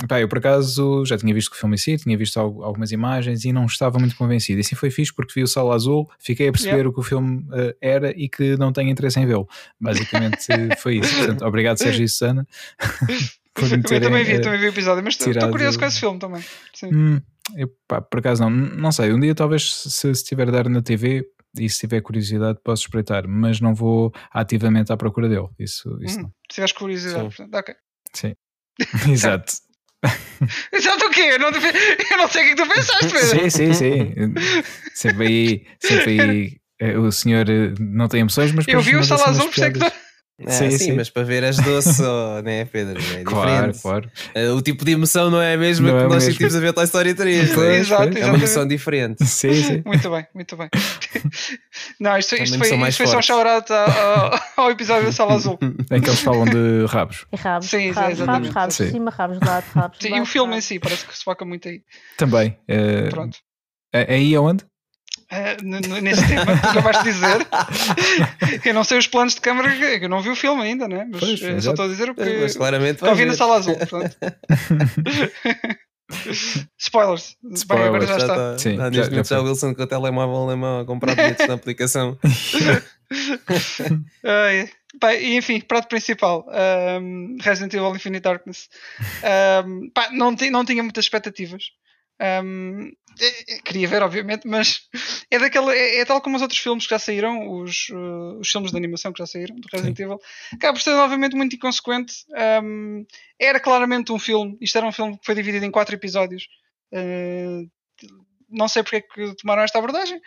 pá, eu por acaso já tinha visto o filme em si, tinha visto algumas imagens e não estava muito convencido. E assim foi fixe porque vi o Sala Azul, fiquei a perceber yeah. o que o filme uh, era e que não tenho interesse em vê-lo. Basicamente foi isso. Portanto, obrigado Sérgio e Susana. por terem, eu também vi, também vi o episódio, mas estou curioso com esse filme também. Hum, eu, pá, por acaso não, não sei. Um dia talvez se estiver a dar na TV e se tiver curiosidade posso espreitar, mas não vou ativamente à procura dele. Isso, isso hum, não. Se tiveres curiosidade, portanto, ok. Sim, exato. Exato o quê? Eu não, eu não sei o que tu pensaste, Pedro. Sim, sim, sim. Sempre aí, sempre aí eh, o senhor eh, não tem emoções, mas eu vi o Salazar por isso é que ah, sim, sim, sim, mas para ver as doces, oh, né, Pedro? É claro, claro. Uh, o tipo de emoção não é a mesma não que é nós sentimos a ver Toy Story 3. Pois, Exato, é uma emoção diferente. Sim, sim. Muito bem, muito bem. não, isto, isto foi, isto foi só um shout ao, ao, episódio da Sala Azul. Em que eles falam de rabos. E rabos. Sim, rabos, rabos, rabos, sim. cima, rabos lado, rabos. Sim, e o filme em si parece que se foca muito aí. Também. Uh, Pronto. Aí aonde? Uh, nesse tema que acabaste de dizer. eu não sei os planos de câmara, que eu não vi o filme ainda, né? mas pois, uh, só estou a dizer o que, mas claramente vi na sala azul. Spoilers. Spoilers. Bem, agora já, já está. está. Sim, já, já, já o Wilson com o telemóvel na mão a comprar bilhetes na aplicação. e enfim, prato principal: um, Resident Evil Infinite Darkness. Um, pá, não, não tinha muitas expectativas. Um, é, é, queria ver, obviamente, mas é daquela. É, é, tal como os outros filmes que já saíram, os, uh, os filmes de animação que já saíram, do Resident Sim. Evil. Acaba por ser, obviamente, muito inconsequente. Um, era claramente um filme. Isto era um filme que foi dividido em quatro episódios. Uh, não sei porque é que tomaram esta abordagem.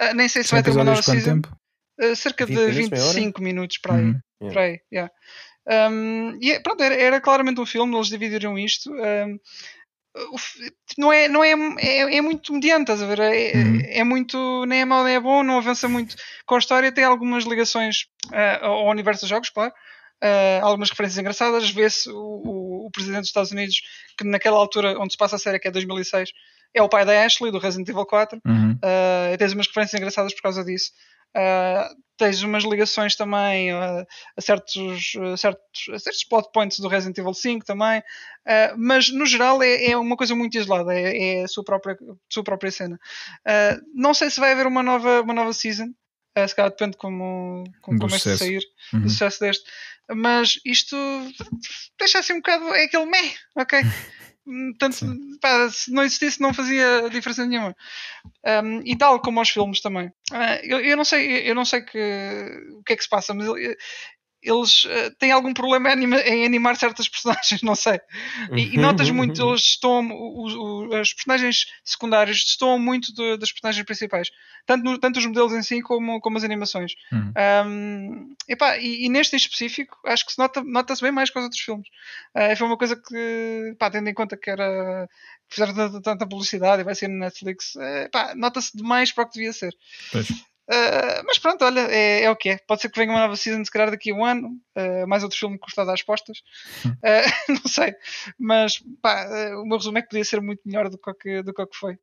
Uh, nem sei se vai ter uma nova season. Tempo? Uh, cerca de 25 minutos para aí. Uhum. Yeah. Para aí yeah. Um, e pronto, era, era, claramente um filme, eles dividiram isto. Um, não é, não é, é, é, muito mediante, estás a ver? É, uhum. é, muito, nem é mau nem é bom, não avança muito com a história, tem algumas ligações uh, ao universo dos jogos, claro. Uh, algumas referências engraçadas. Vê-se o, o, o, presidente dos Estados Unidos, que naquela altura onde se passa a série, que é 2006, é o pai da Ashley, do Resident Evil 4. Uhum. Uh, tens umas referências engraçadas por causa disso. Uh, tens umas ligações também uh, a, certos, uh, certos, a certos plot points do Resident Evil 5 também, uh, mas no geral é, é, uma coisa muito isolada, é, é a sua própria, sua própria cena. não sei se vai haver uma nova, uma nova season, se calhar depende como, como começa a sair uhum. do sucesso deste, mas isto deixa assim um bocado, é aquele meh, ok? Tanto, pá, se não existisse, não fazia diferença nenhuma. Um, e tal como aos filmes também. Uh, eu, eu, não sei, eu não sei que, o que é que se passa, mas eles uh, têm algum problema em, anima, em, animar certas personagens, não sei. E, e notas muito, eles estão, os, personagens secundários estão muito de, das personagens principais, tanto, no, tanto os modelos em si como, como as animações. Uhum. Um, epá, e, e, neste em específico, acho que se nota, nota-se bem mais que os outros filmes. Uh, foi uma coisa que, pá, tendo em conta que era fizeram tanta, tanta publicidade e vai ser no Netflix, uh, nota-se demais para o que devia ser. Pois. Uh, mas pronto, olha, é, é, o que é. Pode ser que venha uma nova season, se calhar daqui a um ano. Uh, mais outro filme que custa dar postas. Uh, não sei. Mas pá, o meu resumo é que podia ser muito melhor do que, do que, foi.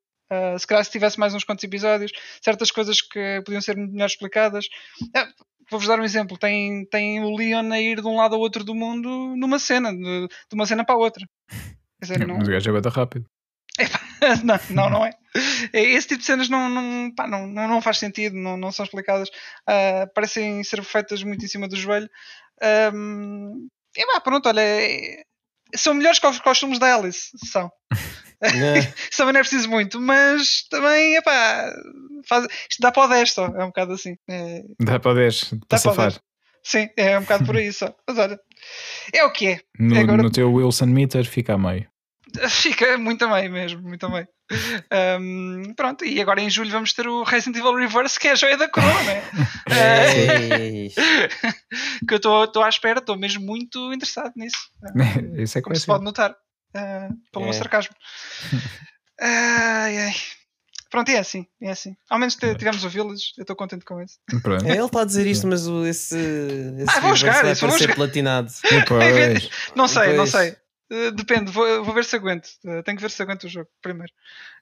se calhar se tivesse mais uns quantos episódios, certas coisas que podiam ser melhor explicadas. Vou-vos dar um exemplo: tem, tem o Leon a ir de um lado ao outro do mundo numa cena, de, de uma cena para a outra. Dizer, não... Mas o gajo é bem rápido. não, não, não é. Esse tipo de cenas não, não, pá, não, não, faz sentido, não, não são explicadas. Uh, parecem ser feitas muito em cima do joelho. Um, e pá, pronto, olha, é, são melhores que os costumes da Alice, são. Yeah. também não é preciso muito, mas também, epá, faz, isto dá para o 10 só, é um bocado assim. É, dá para o 10, para safar. Sim, é um bocado por aí só. Mas olha, é o que é. No, é agora... no teu Wilson Meter fica a meio. Fica muito a meio mesmo, muito a meio. Um, pronto, e agora em julho vamos ter o Resident Evil Reverse, que é a joia da coroa, né? que eu estou à espera, estou mesmo muito interessado nisso. Isso é como se pode notar uh, pelo é. meu sarcasmo. ai, ai. Pronto, é assim, é assim. Ao menos tivemos o Village, eu estou contente com isso. É, ele está a dizer isto, mas esse, esse ah, vou jogar, vai vou jogar. platinado. não sei, não sei. Uh, depende, vou, vou, ver se aguento. Uh, tenho que ver se aguento o jogo primeiro.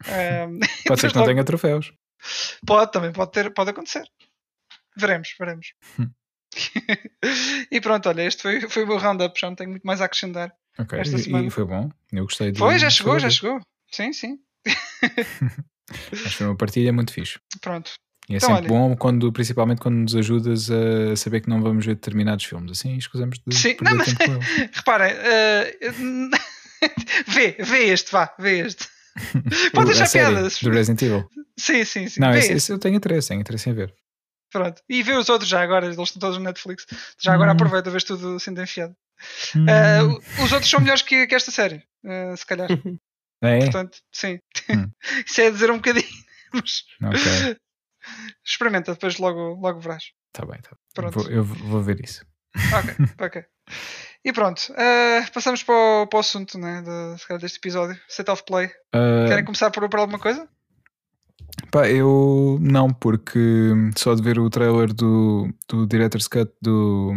Uh, pode ser que não logo... tenha troféus. Pode, também pode, ter, pode acontecer. Veremos, veremos. Hum. e pronto, olha, este foi, foi o meu roundup. Já não tenho muito mais a acrescentar. Ok, esta e, semana. e foi bom. Eu gostei de. Foi, já chegou, já chegou. Sim, sim. Acho que foi uma partilha muito fixe. Pronto. E é então, sempre olha, bom, quando, principalmente quando nos ajudas a saber que não vamos ver determinados filmes. Assim, escusamos de. Sim, não, mas reparem, uh, vê, vê este, vá, vê este. Pode deixar piadas. Do Resident Evil. Sim, sim, sim. Não, esse, esse, eu tenho interesse, tenho interesse em ver. Pronto. E vê os outros já agora, eles estão todos no Netflix. Já agora hum. aproveita, vês tudo assim de enfiado. Hum. Uh, os outros são melhores que, que esta série, uh, se calhar. É? Portanto, sim. Hum. Isso é dizer um bocadinho. Mas... Okay. Experimenta, depois logo, logo verás. Tá bem, tá bem. Vou, eu vou ver isso. Ok, ok. E pronto, uh, passamos para o, para o assunto né, de, deste episódio, Set of Play. Uh, Querem começar por, por alguma coisa? Pá, eu não, porque só de ver o trailer do, do Director's Cut do,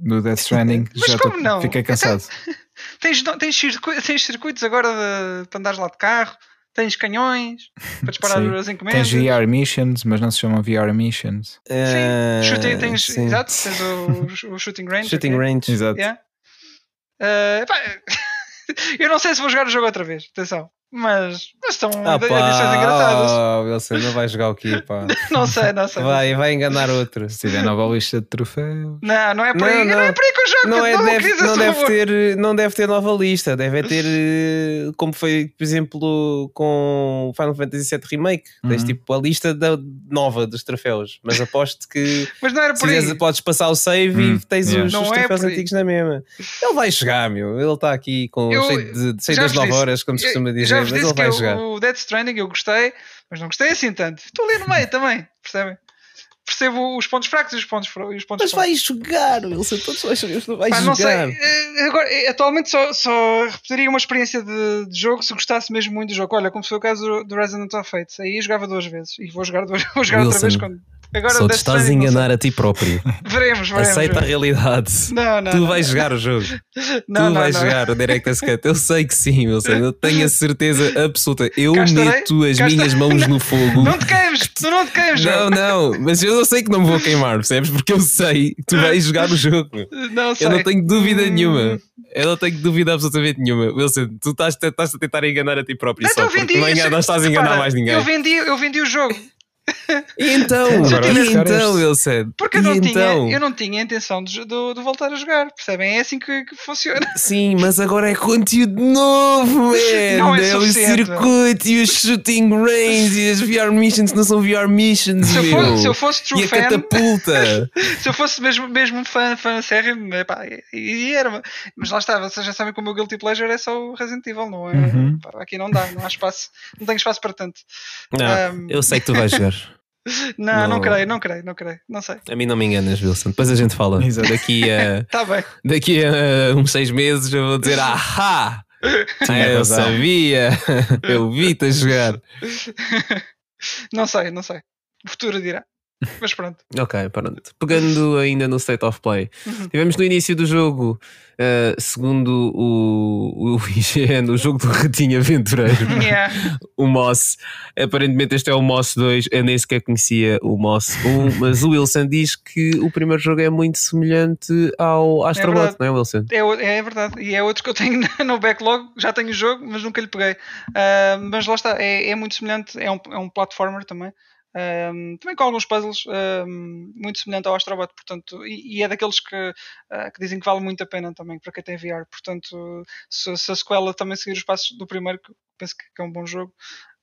do Death Stranding já tô, fiquei cansado. Tens, tens, circuitos, tens circuitos agora de, para andares lá de carro, tens canhões para disparar sim. as encomendas. Tens VR missions, mas não se chamam VR missions. Sim, uh, shooting, tens, sim. exato, tens o, o shooting range. Shooting okay. range, exato. Yeah. Uh, pá, eu não sei se vou jogar o jogo outra vez, atenção. Mas, mas estão ah, edições engraçadas. Oh, Wilson, não vai jogar o quê, pá? não sei, não sei. Vai, vai enganar outro. Se tiver nova lista de troféus. Não, não é por aí, não, não é por aí que eu jogo. Não, é, não, deve, não deve, ter, não deve ter nova lista, deve ter eh, como foi, por exemplo, com Final Fantasy VII Remake. Uhum. Tens tipo a lista da, nova dos troféus, mas aposto que mas não era por se aí. podes passar o save uhum. e tens yeah. os, os é troféus antigos na mesma. Ele vai chegar, meu. Ele está aqui com eu, cheio, de, cheio das 9 horas, como se costuma dizer, mas ele vai jogar. O Dead Stranding eu gostei, mas não gostei assim tanto. Estou ali no meio também, percebem? Percebo os pontos fracos e os pontos, os pontos Mas vai jogar, Wilson, todos vais que Pá, jogar. Não sei. Eh, agora, eh, atualmente só, só repetiria uma experiência de, de, jogo se gostasse mesmo muito do jogo. Olha, como foi o caso do Resident Evil Fate. Aí jogava duas vezes e vou jogar, duas, vou jogar outra vez quando Agora Só te estás a enganar a ti próprio. veremos, veremos. Aceita veremos. a realidade. Não, não, tu não, vais jogar o jogo. Não, tu vais jogar o Director's Cut. Eu sei que sim, Wilson. Eu tenho a certeza absoluta. Eu meto as minhas mãos no fogo. Não te queimes, tu não te queimes. Não, não, mas eu não sei que não me vou queimar, percebes? Porque eu sei que tu vais jogar o jogo. Não sei. Eu não tenho dúvida hum. nenhuma. Eu não tenho dúvida absolutamente nenhuma. Wilson, tu estás, estás a tentar enganar a ti próprio. Então, só, porque não, enganas, não estás a enganar mais ninguém. Eu vendi, eu vendi o jogo. E então, e então, said. Porque eu não, então? tinha, eu não tinha a intenção de, de, de, voltar a jogar, percebem? É assim que, que, funciona. Sim, mas agora é conteúdo novo, man. Não é, é o circuito e os shooting range e as VR missions não são VR missions, se, eu fosse, se eu fosse true e fan, a catapulta. se eu fosse mesmo, mesmo fã, fã sério, e era. Mas lá está, vocês já sabem que o meu Guilty Pleasure é só o Resident Evil, não é? Uhum. Pá, aqui não dá, não há espaço, não tenho espaço para tanto. Não, um, eu sei que tu vais jogar. Não, não, não, creio, não creio, não creio, não sei. A mim não me enganas, Wilson. Depois a gente fala. Exato. Daqui a, tá bem. daqui a uns seis meses eu vou dizer: Ahá! eu sabia, eu vi-te a jogar. Não sei, não sei. O futuro dirá. Mas pronto. ok, pronto. Pegando ainda no State of Play, uhum. tivemos no início do jogo, uh, segundo o, o IGN, o jogo do Ratinho Aventureiro, yeah. o Moss. Aparentemente, este é o Moss 2. Eu nem sequer conhecia o Moss 1, mas o Wilson diz que o primeiro jogo é muito semelhante ao Astrobot, é não é, Wilson? É, é, verdade, e é outro que eu tenho no backlog. Já tenho o jogo, mas nunca lhe peguei. Uh, mas lá está, é, é muito semelhante. É um, é um platformer também. Um, também com alguns puzzles um, muito semelhante ao Astrobot, portanto, e, e é daqueles que, uh, que, dizem que vale muito a pena também para quem tem VR. Portanto, se, se a sequela também seguir os passos do primeiro, que penso que é um bom jogo,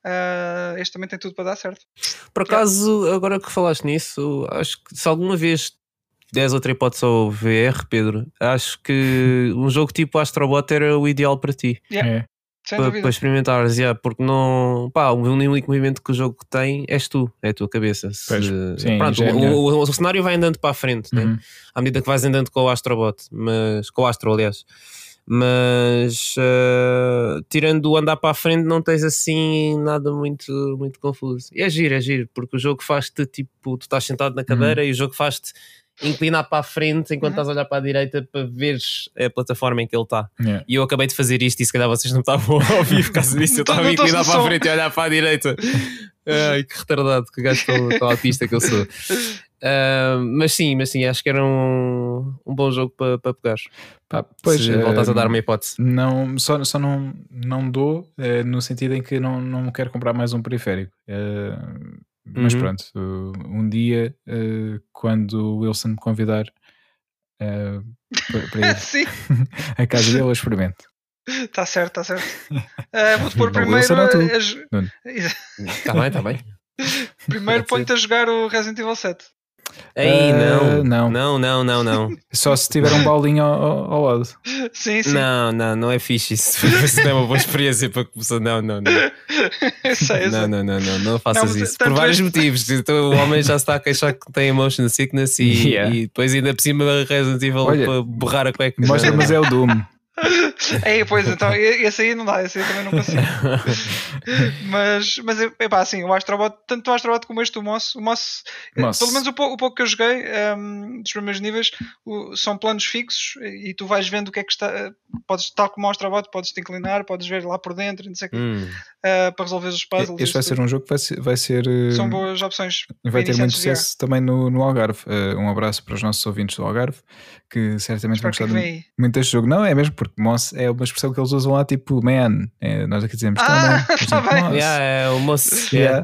uh, este também tem tudo para dar certo. Por acaso, yeah. agora que falaste nisso, acho que se alguma vez des outra hipótese ao VR, Pedro, acho que um jogo tipo Astrobot era o ideal para ti. Yeah. É para, para experimentares, yeah, porque não. Pá, o único movimento que o jogo tem és tu, é a tua cabeça. Se, pois, sim, pronto, é o, o, o, cenário vai andando para a frente, né? uhum. né? à medida que vais andando com o Astrobot, mas com o Astro, aliás. Mas uh, tirando o andar para a frente, não tens assim nada muito, muito confuso. E é giro, é giro, porque o jogo faz-te tipo, tu estás sentado na cadeira uhum. e o jogo faz-te inclinar para a frente enquanto uhum. estás a olhar para a direita para veres a plataforma em que ele está. Yeah. E eu acabei de fazer isto e se calhar vocês não estavam a ouvir por causa disso. Eu estava a inclinar para a frente e olhar para a direita. Ai, que retardado, que gajo tão, autista que eu sou. Uh, mas sim, mas sim, acho que era um, um bom jogo para, para pegar. Pá, pois, se voltas a dar uma hipótese. Não, só, só não, não dou uh, no sentido em que não, não quero comprar mais um periférico. Uh, mas uhum. pronto, um dia, uh, quando o Wilson me convidar uh, para ir à casa dele, eu experimento. Está certo, está certo. Uh, Vou-te pôr primeiro. Está bem, está bem. Primeiro põe-te a jogar o Resident Evil 7. Ei, uh, não, não, não, não, não, Só se tiver um baldinho ao, ao, lado. Sim, sim. Não, não, não é fixe isso. Isso não é uma boa experiência para começar. Não, não, não. sei, não, não, não, não, não faças não, isso. Por vários motivos. Então, o homem já está a queixar que tem emotion sickness e, yeah. e depois ainda por cima Resident Evil Olha, para borrar a cueca. Mostra, mas é o Doom. é, pois então, esse aí não dá, esse aí também não consigo. mas, mas é pá, assim, o Astrobot, tanto o Astrobot como este, o Moss, o Moss, eh, Moss. pelo menos o pouco, o pouco que eu joguei um, ehm, dos primeiros níveis, o, são planos fixos e tu vais vendo o que é que está. Eh, podes, tal como o Astrobot, podes te inclinar, podes ver lá por dentro, não sei o hum. uh, para resolver os puzzles. Este vai ser um jogo que vai ser. Vai ser são boas opções. Vai ter muito sucesso também no, no Algarve. Uh, um abraço para os nossos ouvintes do Algarve que certamente vão gostar muito deste jogo. Não, é mesmo porque moss é uma expressão que eles usam lá, tipo man. É, nós aqui dizemos, ah, tá bem. Yeah, é o moss. Yeah.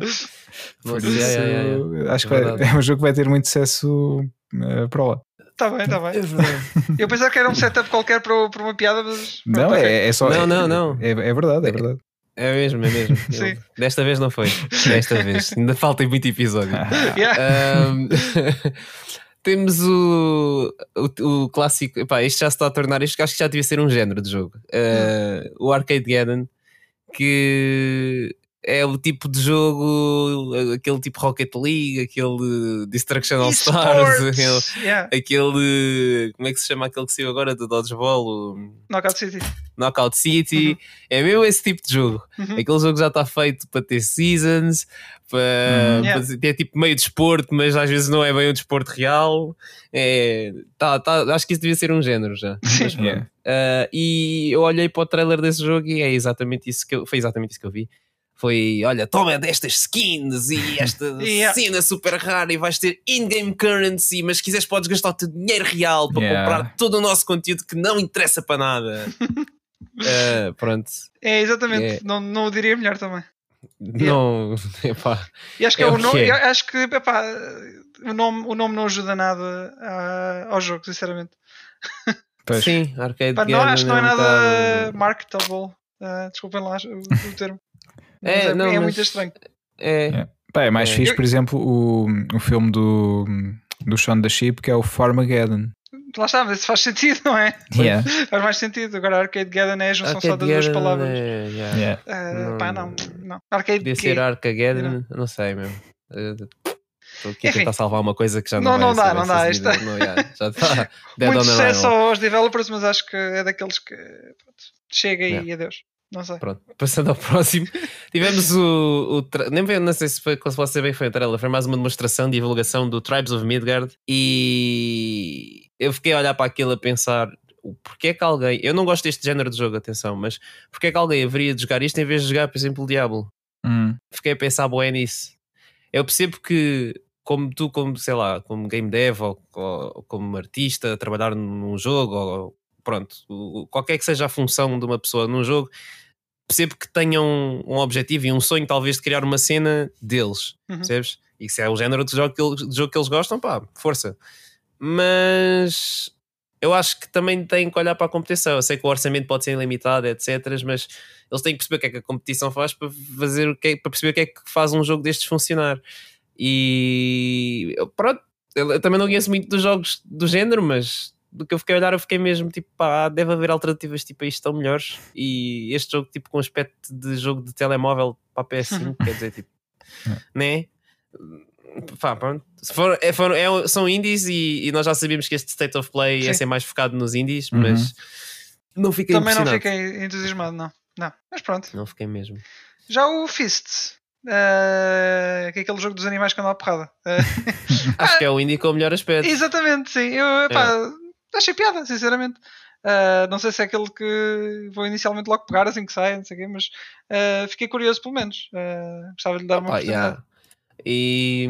Por isso, yeah, yeah, acho que é, vai, é um jogo que vai ter muito sucesso uh, para lá. Está bem, está bem. É eu pensava que era um setup qualquer para, para uma piada, mas. Não, é, é, é só. Não, não, não. É, é verdade, é verdade. É mesmo, é mesmo. Sim. desta vez não foi. Desta vez. Ainda falta muito episódio. um, temos o, o, o, clássico. Epá, isto já se está a tornar. Isto acho que já devia ser um género de jogo. Uh, o Arcade Garden, que é o tipo de jogo, aquele tipo Rocket League, aquele Destruction All Stars, aquele, yeah. aquele, Como é que se chama aquele que saiu agora do Dodgeball? O... Knockout City. Knockout City, uhum. é mesmo esse tipo de jogo. Uhum. Aquele jogo já está feito para ter seasons, para, uhum. yeah. para ter tipo meio desporto, mas às vezes não é bem um desporto real. É, tá, tá, acho que isso devia ser um género já. Mas, yeah. uh, e eu olhei para o trailer desse jogo e é exatamente isso que eu, foi exatamente isso que eu vi foi, olha, toma destas skins e esta yeah. cena super rara e vais ter in-game currency, mas se quiseres podes gastar o teu dinheiro real para yeah. comprar todo o nosso conteúdo que não interessa para nada. uh, pronto. É, exatamente. É. Não, não o diria melhor também. Não, epá, e acho que é, é o nome, é. acho que epá, o, nome, o nome não ajuda nada a, ao jogo, sinceramente. Pois. Sim, Arcade Pá, não, Acho que não é nada marketable. Uh, desculpem lá o, o termo. É, é, não, é muito estranho. É. é. Pá, é mais é. fixe, por exemplo, o, o filme do, do Shaun da Sheep, que é o Farmageddon. Lá está, mas faz sentido, não é? Yeah. Faz mais sentido. Agora Arcade Geddon é a junção só das duas palavras. É, yeah. Yeah. Uh, não, pá, não, não. Arcade Podia ser Arcageddon, não. não sei mesmo. Estou aqui a tentar salvar uma coisa que já não Não, não dá, não dá. Não, yeah, já está. Muito sucesso aos developers, mas acho que é daqueles que pronto, chega e adeus. Não sei. Pronto, passando ao próximo, tivemos o. o nem bem, não sei se foi se você bem foi a trailer, foi mais uma demonstração de divulgação do Tribes of Midgard e eu fiquei a olhar para aquilo a pensar porque é que alguém. Eu não gosto deste género de jogo, atenção, mas porque é que alguém haveria de jogar isto em vez de jogar, por exemplo, o Diablo? Hum. Fiquei a pensar, boé nisso. Eu percebo que, como tu, como sei lá, como game dev ou, ou como artista, trabalhar num jogo ou pronto, qualquer que seja a função de uma pessoa num jogo, percebo que tenham um, um objetivo e um sonho, talvez, de criar uma cena deles, uhum. percebes? E se é o género de jogo, que eles, jogo que eles gostam, pá, força. Mas eu acho que também têm que olhar para a competição. Eu sei que o orçamento pode ser ilimitado, etc. Mas eles têm que perceber o que é que a competição faz para, fazer o que é, para perceber o que é que faz um jogo destes funcionar. E pronto, eu também não conheço muito dos jogos do género, mas do que eu fiquei a olhar, eu fiquei mesmo tipo, pá, deve haver alternativas tipo a isto tão melhores. E este jogo, tipo, com aspecto de jogo de telemóvel para a PS5, quer dizer, tipo, né? Pá, pronto. For, é, for, é, são indies e, e, nós já sabíamos que este State of Play Sim. ia ser mais focado nos indies, uhum. mas não fiquei Também não fiquei entusiasmado, não. Não, mas pronto. Não fiquei mesmo. Já o Fist, Uh, que é aquele jogo dos animais que andam à porrada. Uh, Acho que é o indie com o melhor aspecto. Exatamente, sim. Eu, epá, é achei piada, sinceramente. Uh, não sei se é aquele que vou inicialmente logo pegar assim que sai, não sei o quê, mas uh, fiquei curioso pelo menos. Uh, gostava de lhe dar uma oportunidade. Yeah. E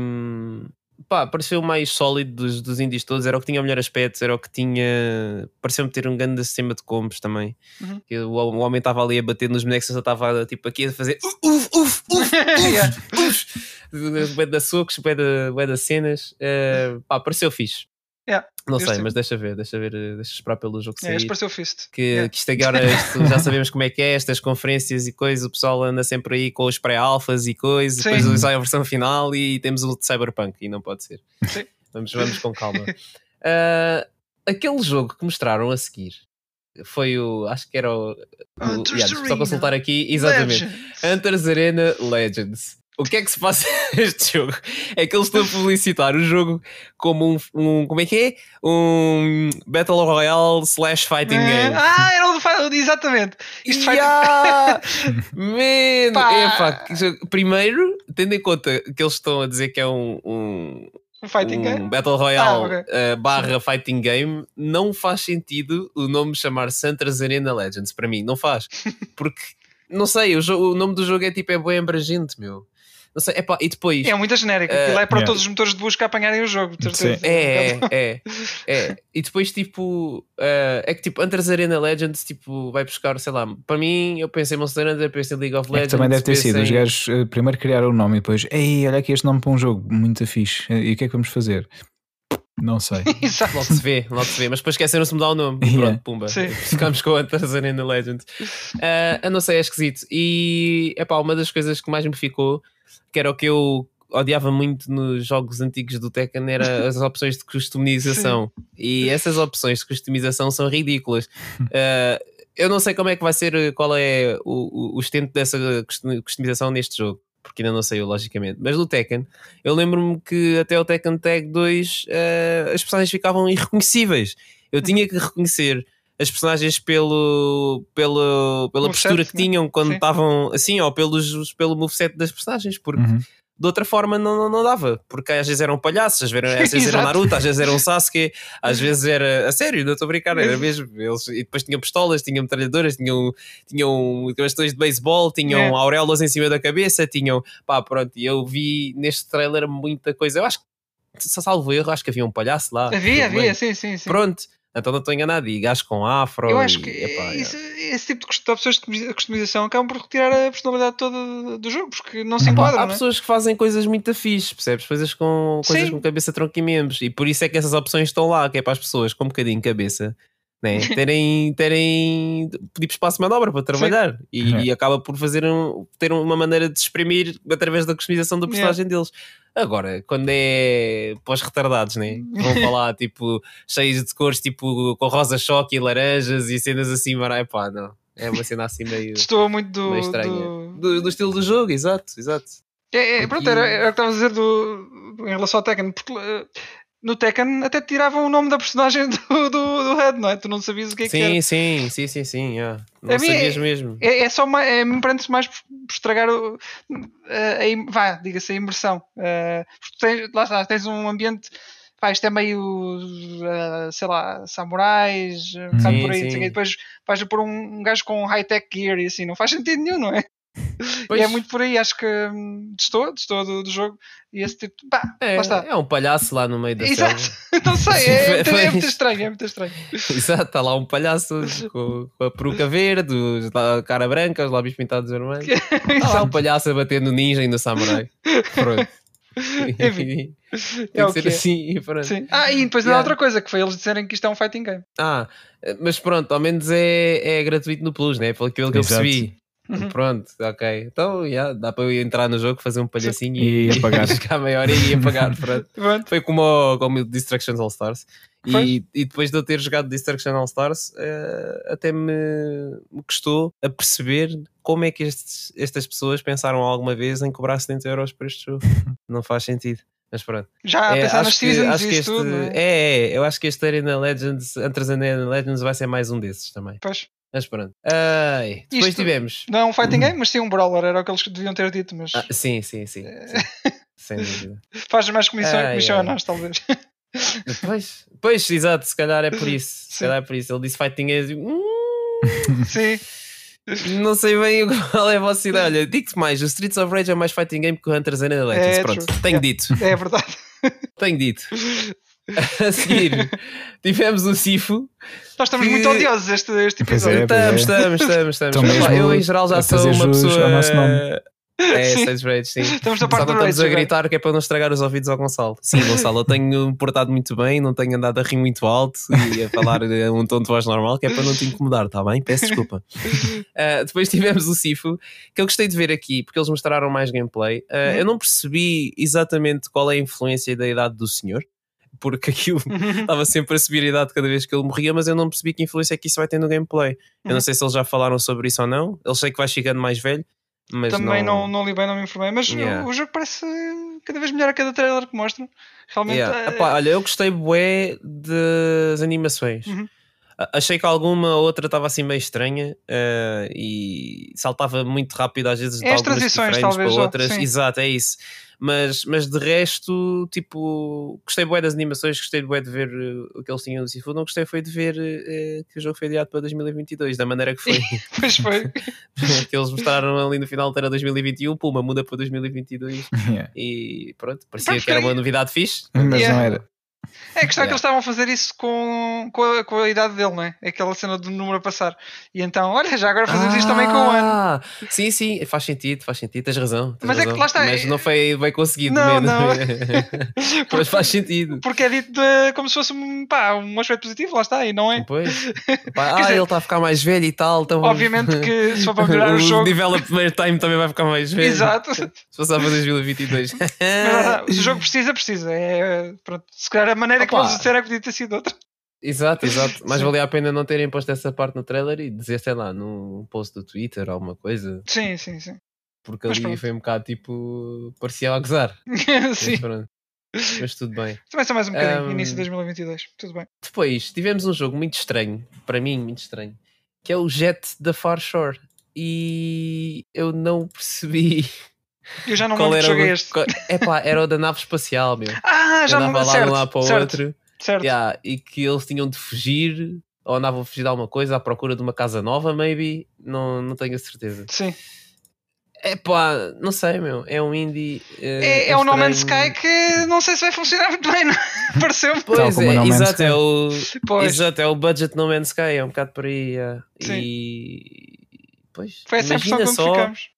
pá, pareceu o mais sólido dos, dos indies todos, era o que tinha o melhor aspecto, era o que tinha. Pareceu-me ter um grande sistema de combos também. Uhum. O, o, homem estava ali a bater nos bonecos, eu estava tipo aqui a fazer uf, uf, uf, uf, uf. da socos, bué da cenas. Uh, pá, pareceu fixe. Yeah, não sei, mas deixa ver, deixa ver, deixa esperar pelo jogo sair. É, este pareceu Fist. Que, yeah. que isto agora isto, já sabemos como é que é, estas conferências e coisas, o pessoal anda sempre aí com os pré-alfas e coisas, Sim. depois sai a versão final e temos o Cyberpunk e não pode ser. Sim. Vamos, vamos com calma. uh, aquele jogo que mostraram a seguir foi o. Acho que era o. o yeah, só consultar aqui, exatamente. Legends. Hunters Arena Legends o que é que se passa neste jogo? É que eles estão a publicitar o jogo como um, um como é que é? Um Battle Royale slash fighting é. game. Ah, era o exatamente. Isto yeah! Man, Epá, primeiro, tendo em conta que eles estão a dizer que é um, um um fighting um game? Battle Royale ah, okay. uh, barra fighting game, não faz sentido o nome chamar Santa's Arena Legends para mim, não faz. Porque, não sei, o, o, nome do jogo é tipo, é bem abrangente, meu sei, epá, e depois. É muito genérico. Uh, Aquilo é para yeah. todos os motores de busca apanharem o jogo. É, é, é, é. E depois, tipo, uh, é que tipo, Hunters Arena Legends, tipo, vai buscar, sei lá, para mim, eu pensei em Monster Hunter, pensei em League of Legends. É também deve ter sido. Em... Os gajos uh, primeiro criaram o nome e depois, ei, olha aqui este nome para um jogo, muito fixe. E o que é que vamos fazer? Não sei. logo se vê, logo se vê. Mas depois esqueceram-se de mudar o nome. Yeah. Pronto, pumba. Sim. Ficámos com a Arena Legends. Uh, eu não sei, é esquisito. E é pá, uma das coisas que mais me ficou, que era o que eu odiava muito nos jogos antigos do Tekken era as opções de customização. Sim. E essas opções de customização são ridículas. Uh, eu não sei como é que vai ser, qual é o, o, o estento dessa customização neste jogo porque ainda não saiu, logicamente. Mas no Tekken, eu lembro-me que até o Tekken Tag 2 uh, eh, as personagens ficavam irreconhecíveis. Eu tinha que reconhecer as personagens pelo, pelo, pela postura que né? tinham quando estavam assim, ou pelos, pelo moveset das personagens, porque uhum de outra forma não, não, não, dava, porque às vezes eram palhaços, às vezes, às vezes era Naruto, às vezes era um Sasuke, às vezes era a sério, não estou a brincar, era mesmo. Eles, e depois tinham pistolas, tinham metralhadoras, tinham, tinham bastões de beisebol, tinham é. auréolas em cima da cabeça, tinham pá, pronto. E eu vi neste trailer muita coisa. Eu acho que, se salvo erro, acho que havia um palhaço lá. Havia, havia, sim, sim, sim. Pronto. Então não estou enganado. E gajos com afro. Eu acho e, que epá, isso, é. esse tipo de opções de customização acabam por retirar a personalidade toda do jogo, porque não se enquadra. Há é? pessoas que fazem coisas muito fixe, percebes? Coisas com, coisas com cabeça, tronco e membros. E por isso é que essas opções estão lá, que é para as pessoas com um bocadinho de cabeça né? terem, terem pedir espaço de manobra para trabalhar e, uhum. e, acaba por fazer um, ter uma maneira de exprimir através da customização da personagem yeah. deles. Agora, quando é para os retardados, né? vão falar tipo cheios de cores, tipo com rosa choque e laranjas e cenas assim, mas é pá, não. É uma cena assim meio. Estou muito do, meio estranha. Do... Do, do... estilo do jogo, exato, exato. É, é, pronto, era, era o que estava a dizer do, em relação ao Tekken, porque uh, no Tekken até tiravam o nome da personagem do, do, do Red, não é? Tu não sabias o que é sim, que era. Sim, sim, sim, sim, yeah. não a sabias é, mesmo. É, é só mais, é, me parece mais por, estragar o, a, a, vá, diga-se, a imersão. Uh, tens, lá está, tens um ambiente, pá, isto é meio, uh, sei lá, samurais, um sim, por aí, sim. e depois vais pôr um, um gajo com high-tech gear e assim, não faz sentido nenhum, não é? E é muito por aí, acho que hum, destou, destou do, do, jogo. E esse tipo, pá, é, lá está. É um palhaço lá no meio da Exato, não sei, é, é, é, muito estranho, é muito estranho. Exato, está lá um palhaço com, com a peruca verde, a cara branca, os lábios pintados vermelhos. Está lá um palhaço a bater no ninja e no samurai. Pronto. Enfim, tem é que ser assim e pronto. Sim. Ah, e depois yeah. há outra coisa que foi eles disserem que isto é um fighting game. Ah, mas pronto, ao menos é, é gratuito no Plus, né? Pelo que eu percebi. Uhum. Pronto, ok. Então, yeah, dá para eu entrar no jogo, fazer um palhacinho e, e apagar. ficar meia hora e apagar. Pronto. Foi como o, como o Destruction All Stars. E, e, depois de eu ter jogado Destruction All Stars, uh, até me, me custou a perceber como é que estes, estas pessoas pensaram alguma vez em cobrar 70 euros por este jogo. Não faz sentido. Mas pronto. Já é, pensar nas seasons acho que este, tudo, é? é? é, eu acho que este Arena Legends, entre Arena Legends vai ser mais um desses também. Pois. Mas pronto. Ai, depois Isto tivemos. Não é um fighting game, mas sim um brawler, era o que eles deviam ter dito. Mas... Ah, sim, sim, sim. É. sim. Sem dúvida. Faz mais comissão, ai, comissão ai. a nós, talvez. Pois, pois, exato, se calhar é por isso. Se calhar é por isso. Ele disse fighting game. Hum, sim. Não sei bem qual é a vossa ideia. Olha, digo-te mais: o Streets of Rage é mais fighting game que o Hunters and Legends. É, Pronto, true. tenho é, dito. É verdade. Tenho dito. A seguir, tivemos o Sifo. Nós estamos que... muito odiosos este, este episódio. É, estamos, estamos, estamos, estamos. eu, em geral, já sou uma pessoa. É, Sage Rage, sim. Estamos a, parte estamos a gritar que é para não estragar os ouvidos ao Gonçalo. Sim, Gonçalo, eu tenho portado muito bem, não tenho andado a rir muito alto e a falar um tom de voz normal, que é para não te incomodar, está bem? Peço desculpa. Uh, depois tivemos o Sifo, que eu gostei de ver aqui, porque eles mostraram mais gameplay. Uh, eu não percebi exatamente qual é a influência da idade do senhor porque aquilo estava sempre a subir a idade cada vez que ele morria, mas eu não percebi que influência é que isso vai ter no gameplay. Eu não uhum. sei se eles já falaram sobre isso ou não. Eu sei que vai chegando mais velho, mas Também não... não, não li bem, não me informei, mas yeah. o, o, jogo parece cada vez melhor a cada trailer que mostram. Realmente. Yeah. É... Epá, olha, eu gostei bué das animações. Uhum. Achei que alguma outra estava assim meio estranha uh, e saltava muito rápido às vezes é de algumas transições, talvez, para outras. Exato, é isso. Mas, mas de resto, tipo, gostei bué das animações, gostei bué de ver uh, o que eles tinham no Sifu, não gostei foi de ver uh, que o jogo foi adiado para 2022, da maneira que foi. pois foi. que eles mostraram ali no final era 2021, puma, muda para 2022 yeah. e pronto, parecia que era uma novidade fixe. Mas yeah. não era. É a questão yeah. é que eles estavam a fazer isso com, com, a, com a idade dele, não é? Aquela cena do número a passar. E então, olha, já agora fazemos ah, isto também com o ano. Ah, sim, sim, faz sentido, faz sentido, tens razão. Tens mas razão. é que lá está. Mas não foi bem conseguido não, mesmo. Não. mas faz sentido. Porque é dito de, como se fosse um, pá, um aspecto positivo, lá está, e não é? Pois. Pá, ah, dizer, ele está a ficar mais velho e tal. Então... Obviamente que se for para virar o, o jogo. O development time também vai ficar mais velho. Exato. Se passar para 2022. mas, se o jogo precisa, precisa. É, pronto, se calhar a maneira Opa. que vamos disseram podia ter sido outra. Exato, exato. Mas valia a pena não terem posto essa parte no trailer e dizer, sei lá, num post do Twitter ou alguma coisa. Sim, sim, sim. Porque Mas ali pronto. foi um bocado tipo. parecia a gozar. sim. Mas, Mas, tudo bem. Também só mais um bocadinho, um, início de 2022. Tudo bem. Depois tivemos um jogo muito estranho, para mim, muito estranho, que é o Jet da Far Shore. E eu não percebi. Eu já não lembro que jogo é este. É pá, era o da nave espacial, meu. Ah, já não me lá de um lado para o certo. outro. Certo. Yeah, e que eles tinham de fugir ou andavam a fugir de alguma coisa à procura de uma casa nova, maybe. Não, não tenho a certeza. Sim. É pá, não sei, meu. É um indie. Uh, é, é, um No Man's Sky que não sei se vai funcionar muito bem, Pareceu-me. Pois é, exato, é o, exato, é o budget No Man's Sky, é um bocado por aí. Yeah. E. Pois, Foi essa a impressão que só ficamos.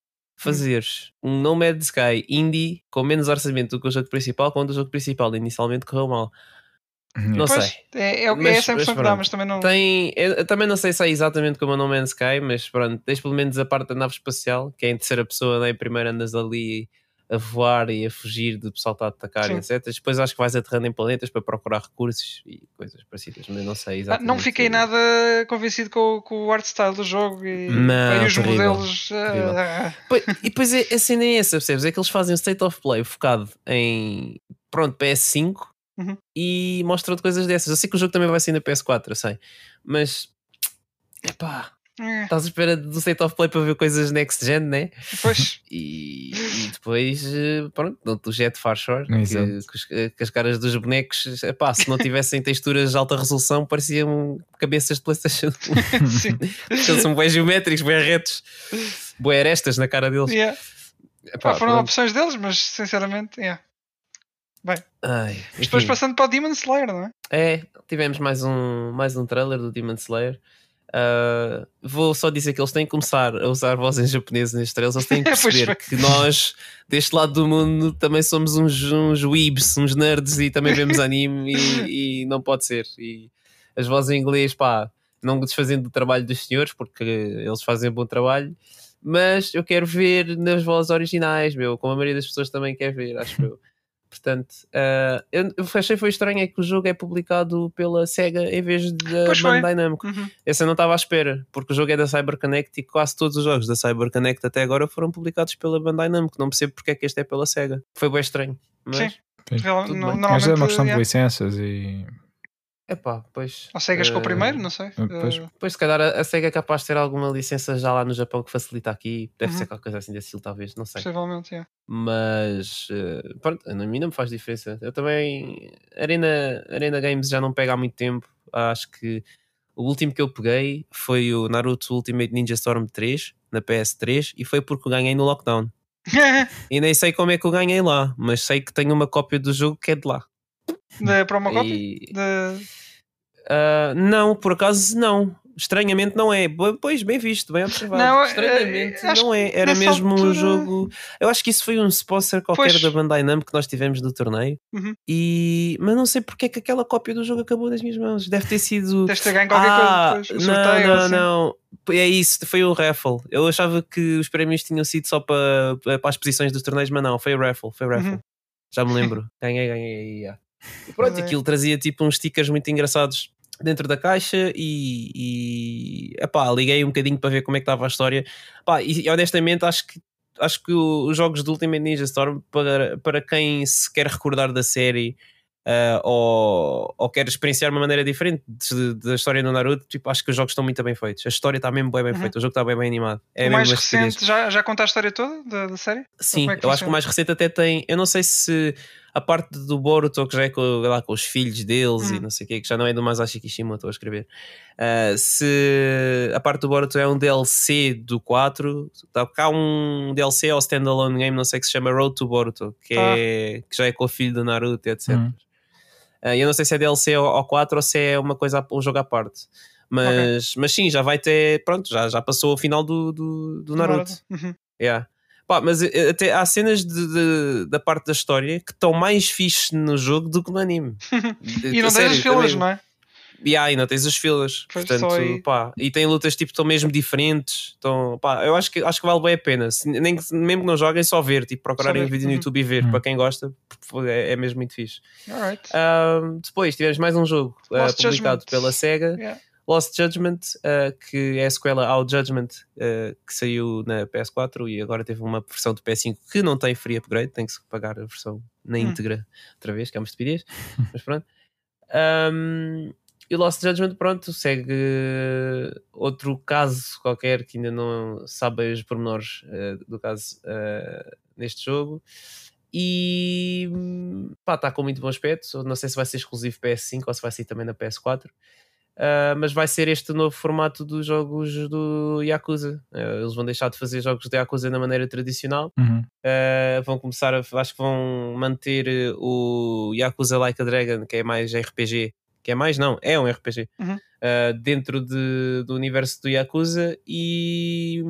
Fazeres um No Man's Sky indie com menos orçamento do que o jogo principal, quando o jogo principal inicialmente correu mal. Não pois, sei. É, é, mas, é essa a impressão que dá, mas também não. Tem, eu, também não sei se é exatamente como a No Man's Sky, mas pronto, tens pelo menos a parte da nave espacial, que é em terceira pessoa, né? primeiro andas ali a voar e a fugir do pessoal estar a atacar, Sim. etc. Depois acho que vais aterrando em planetas para procurar recursos e coisas parecidas, mas não sei exatamente. Ah, não fiquei nada convencido com, com, o art style do jogo e, não, e os terrível, modelos. Uh... Pois, e depois é, a cena é essa, percebes? É que eles fazem um state of play focado em pronto, PS5 Uhum. e mostram coisas dessas. Eu sei que o jogo também vai sair na PS4, eu sei, mas epá, é. estás à espera do state of play para ver coisas next gen, né? Pois. E, e depois, eh, pronto, o Jet Far Shore, que, que, que, as caras dos bonecos, epá, se não tivessem texturas de alta resolução, pareciam cabeças de PlayStation. Sim. Eles são bem geométricos, bem retos, bem arestas na cara deles. Yeah. Epá, foram pronto. opções deles, mas sinceramente, yeah. Bem, Ai, depois passando para o Demon Slayer, não é? É, tivemos mais um, mais um trailer do Demon Slayer. Uh, vou só dizer que eles têm que começar a usar voz em japonês nestes trailers. Eles têm que perceber que nós, deste lado do mundo, também somos uns, uns weebs, uns nerds e também vemos anime e, e, não pode ser. E as vozes em inglês, pá, não desfazendo do trabalho dos senhores, porque eles fazem bom trabalho. Mas eu quero ver nas vozes originais, meu, como a maioria das pessoas também quer ver, acho eu. Portanto, uh, eu, eu achei foi estranho é que o jogo é publicado pela SEGA em vez da Bandai Namco. Uhum. Essa eu não estava à espera, porque o jogo é da CyberConnect e quase todos os jogos da CyberConnect até agora foram publicados pela Bandai Namco. Não percebo porque é que este é pela SEGA. Foi bem estranho. Mas, Sim. Não, mas é uma questão de licenças e Epá, pois. Ou Sega uh, o primeiro, não sei. Pois, uh, pois se calhar a, a Sega é capaz de ter alguma licença já lá no Japão que facilita aqui. Deve Uhum. ser qualquer coisa assim desse estilo, talvez, não sei. possivelmente, yeah. Mas uh, pronto, a mim não me faz diferença. Eu também. Arena, Arena Games já não pega há muito tempo. Acho que o último que eu peguei foi o Naruto Ultimate Ninja Storm 3 na PS3 e foi porque eu ganhei no lockdown. E nem sei como é que eu ganhei lá, mas sei que tenho uma cópia do jogo que é de lá. De promo copy? E- De... Ah, não, por acaso não. Estranhamente não é. Pois, bem visto, bem observado. Não, eh, Estranhamente não é. Era mesmo um altura- jogo. Eu acho que isso foi um sponsor qualquer Pois. da Bandai Namco que nós tivemos do torneio. Uhum. E... Mas não sei porque é que aquela cópia do jogo acabou nas minhas mãos. Deve ter sido. Deves ter ganho qualquer ah, coisa depois. o não, sorteio, não, assim. não. É isso, foi o raffle. Eu achava que os prémios tinham sido só para, para as posições dos torneios, mas não, foi o raffle. Foi o raffle. Uhum. Já me lembro. ganhei, ganhei. yeah. E pronto, é. aquilo trazia tipo uns stickers muito engraçados dentro da caixa e, e epá, liguei um bocadinho para ver como é que estava a história. Pá, e, honestamente acho que acho que os jogos do Ultimate Ninja Storm para, para quem se quer recordar da série uh, ou, ou quer experienciar uma maneira diferente da história do Naruto, tipo, acho que os jogos estão muito bem feitos. A história está mesmo bem, bem uhum. feita, o jogo está bem, bem animado. É o mais recente já, já conta a história toda da, da série? Sim, é eu acho que o mais recente até tem. Eu não sei se a parte do Boruto, que já é com, lá, com os filhos deles hum. e não sei o que, que já não é do Masashi Kishimoto, estou a escrever. Uh, se a parte do Boruto é um DLC do 4, tá cá um DLC ao standalone game, não sei que se chama Road to Boruto, que, ah. é, que já é com o filho do Naruto, etc. Hum. Uh, eu não sei se é DLC ao 4 ou se é uma coisa, um jogo à parte. Mas, okay. mas sim, já vai ter. Pronto, já, já passou o final do, do, do Naruto. Uhum. Yeah. Pá, mas eh, até há cenas de, de, da parte da história que estão mais fixe no jogo do que no anime. e não tens as filas, não é? E aí, não tens as filas. Pois Portanto, pá, e tem lutas tipo tão mesmo diferentes. Então, pá, eu acho que, acho que vale bem a pena. Se, nem, mesmo que não joguem, só ver, tipo, procurarem um vídeo no uhum. YouTube e ver. Uhum. Para quem gosta, é, é mesmo muito fixe. Uh, depois tivemos mais um jogo uh, publicado pela SEGA. Yeah. Lost Judgment, uh, que é a sequela ao Judgment, uh, que saiu na PS4 e agora teve uma versão do PS5 que não tem free upgrade, tem que se pagar a versão na hum. íntegra hum. outra vez, que é uma estupidez, mas pronto. Um, e Lost Judgment, pronto, segue outro caso qualquer que ainda não sabe os pormenores uh, do caso neste jogo. E pá, está com muito bom aspecto. Não sei se vai ser exclusivo PS5 ou se vai ser também na PS4. Uh, mas vai ser este novo formato dos jogos do Yakuza. Uh, eles vão deixar de fazer jogos de Yakuza da maneira tradicional. Uhum. Uh, vão começar a. Acho que vão manter o Yakuza Like a Dragon, que é mais RPG. Que é mais, não, é um RPG. Uhum. dentro de, do universo do Yakuza. E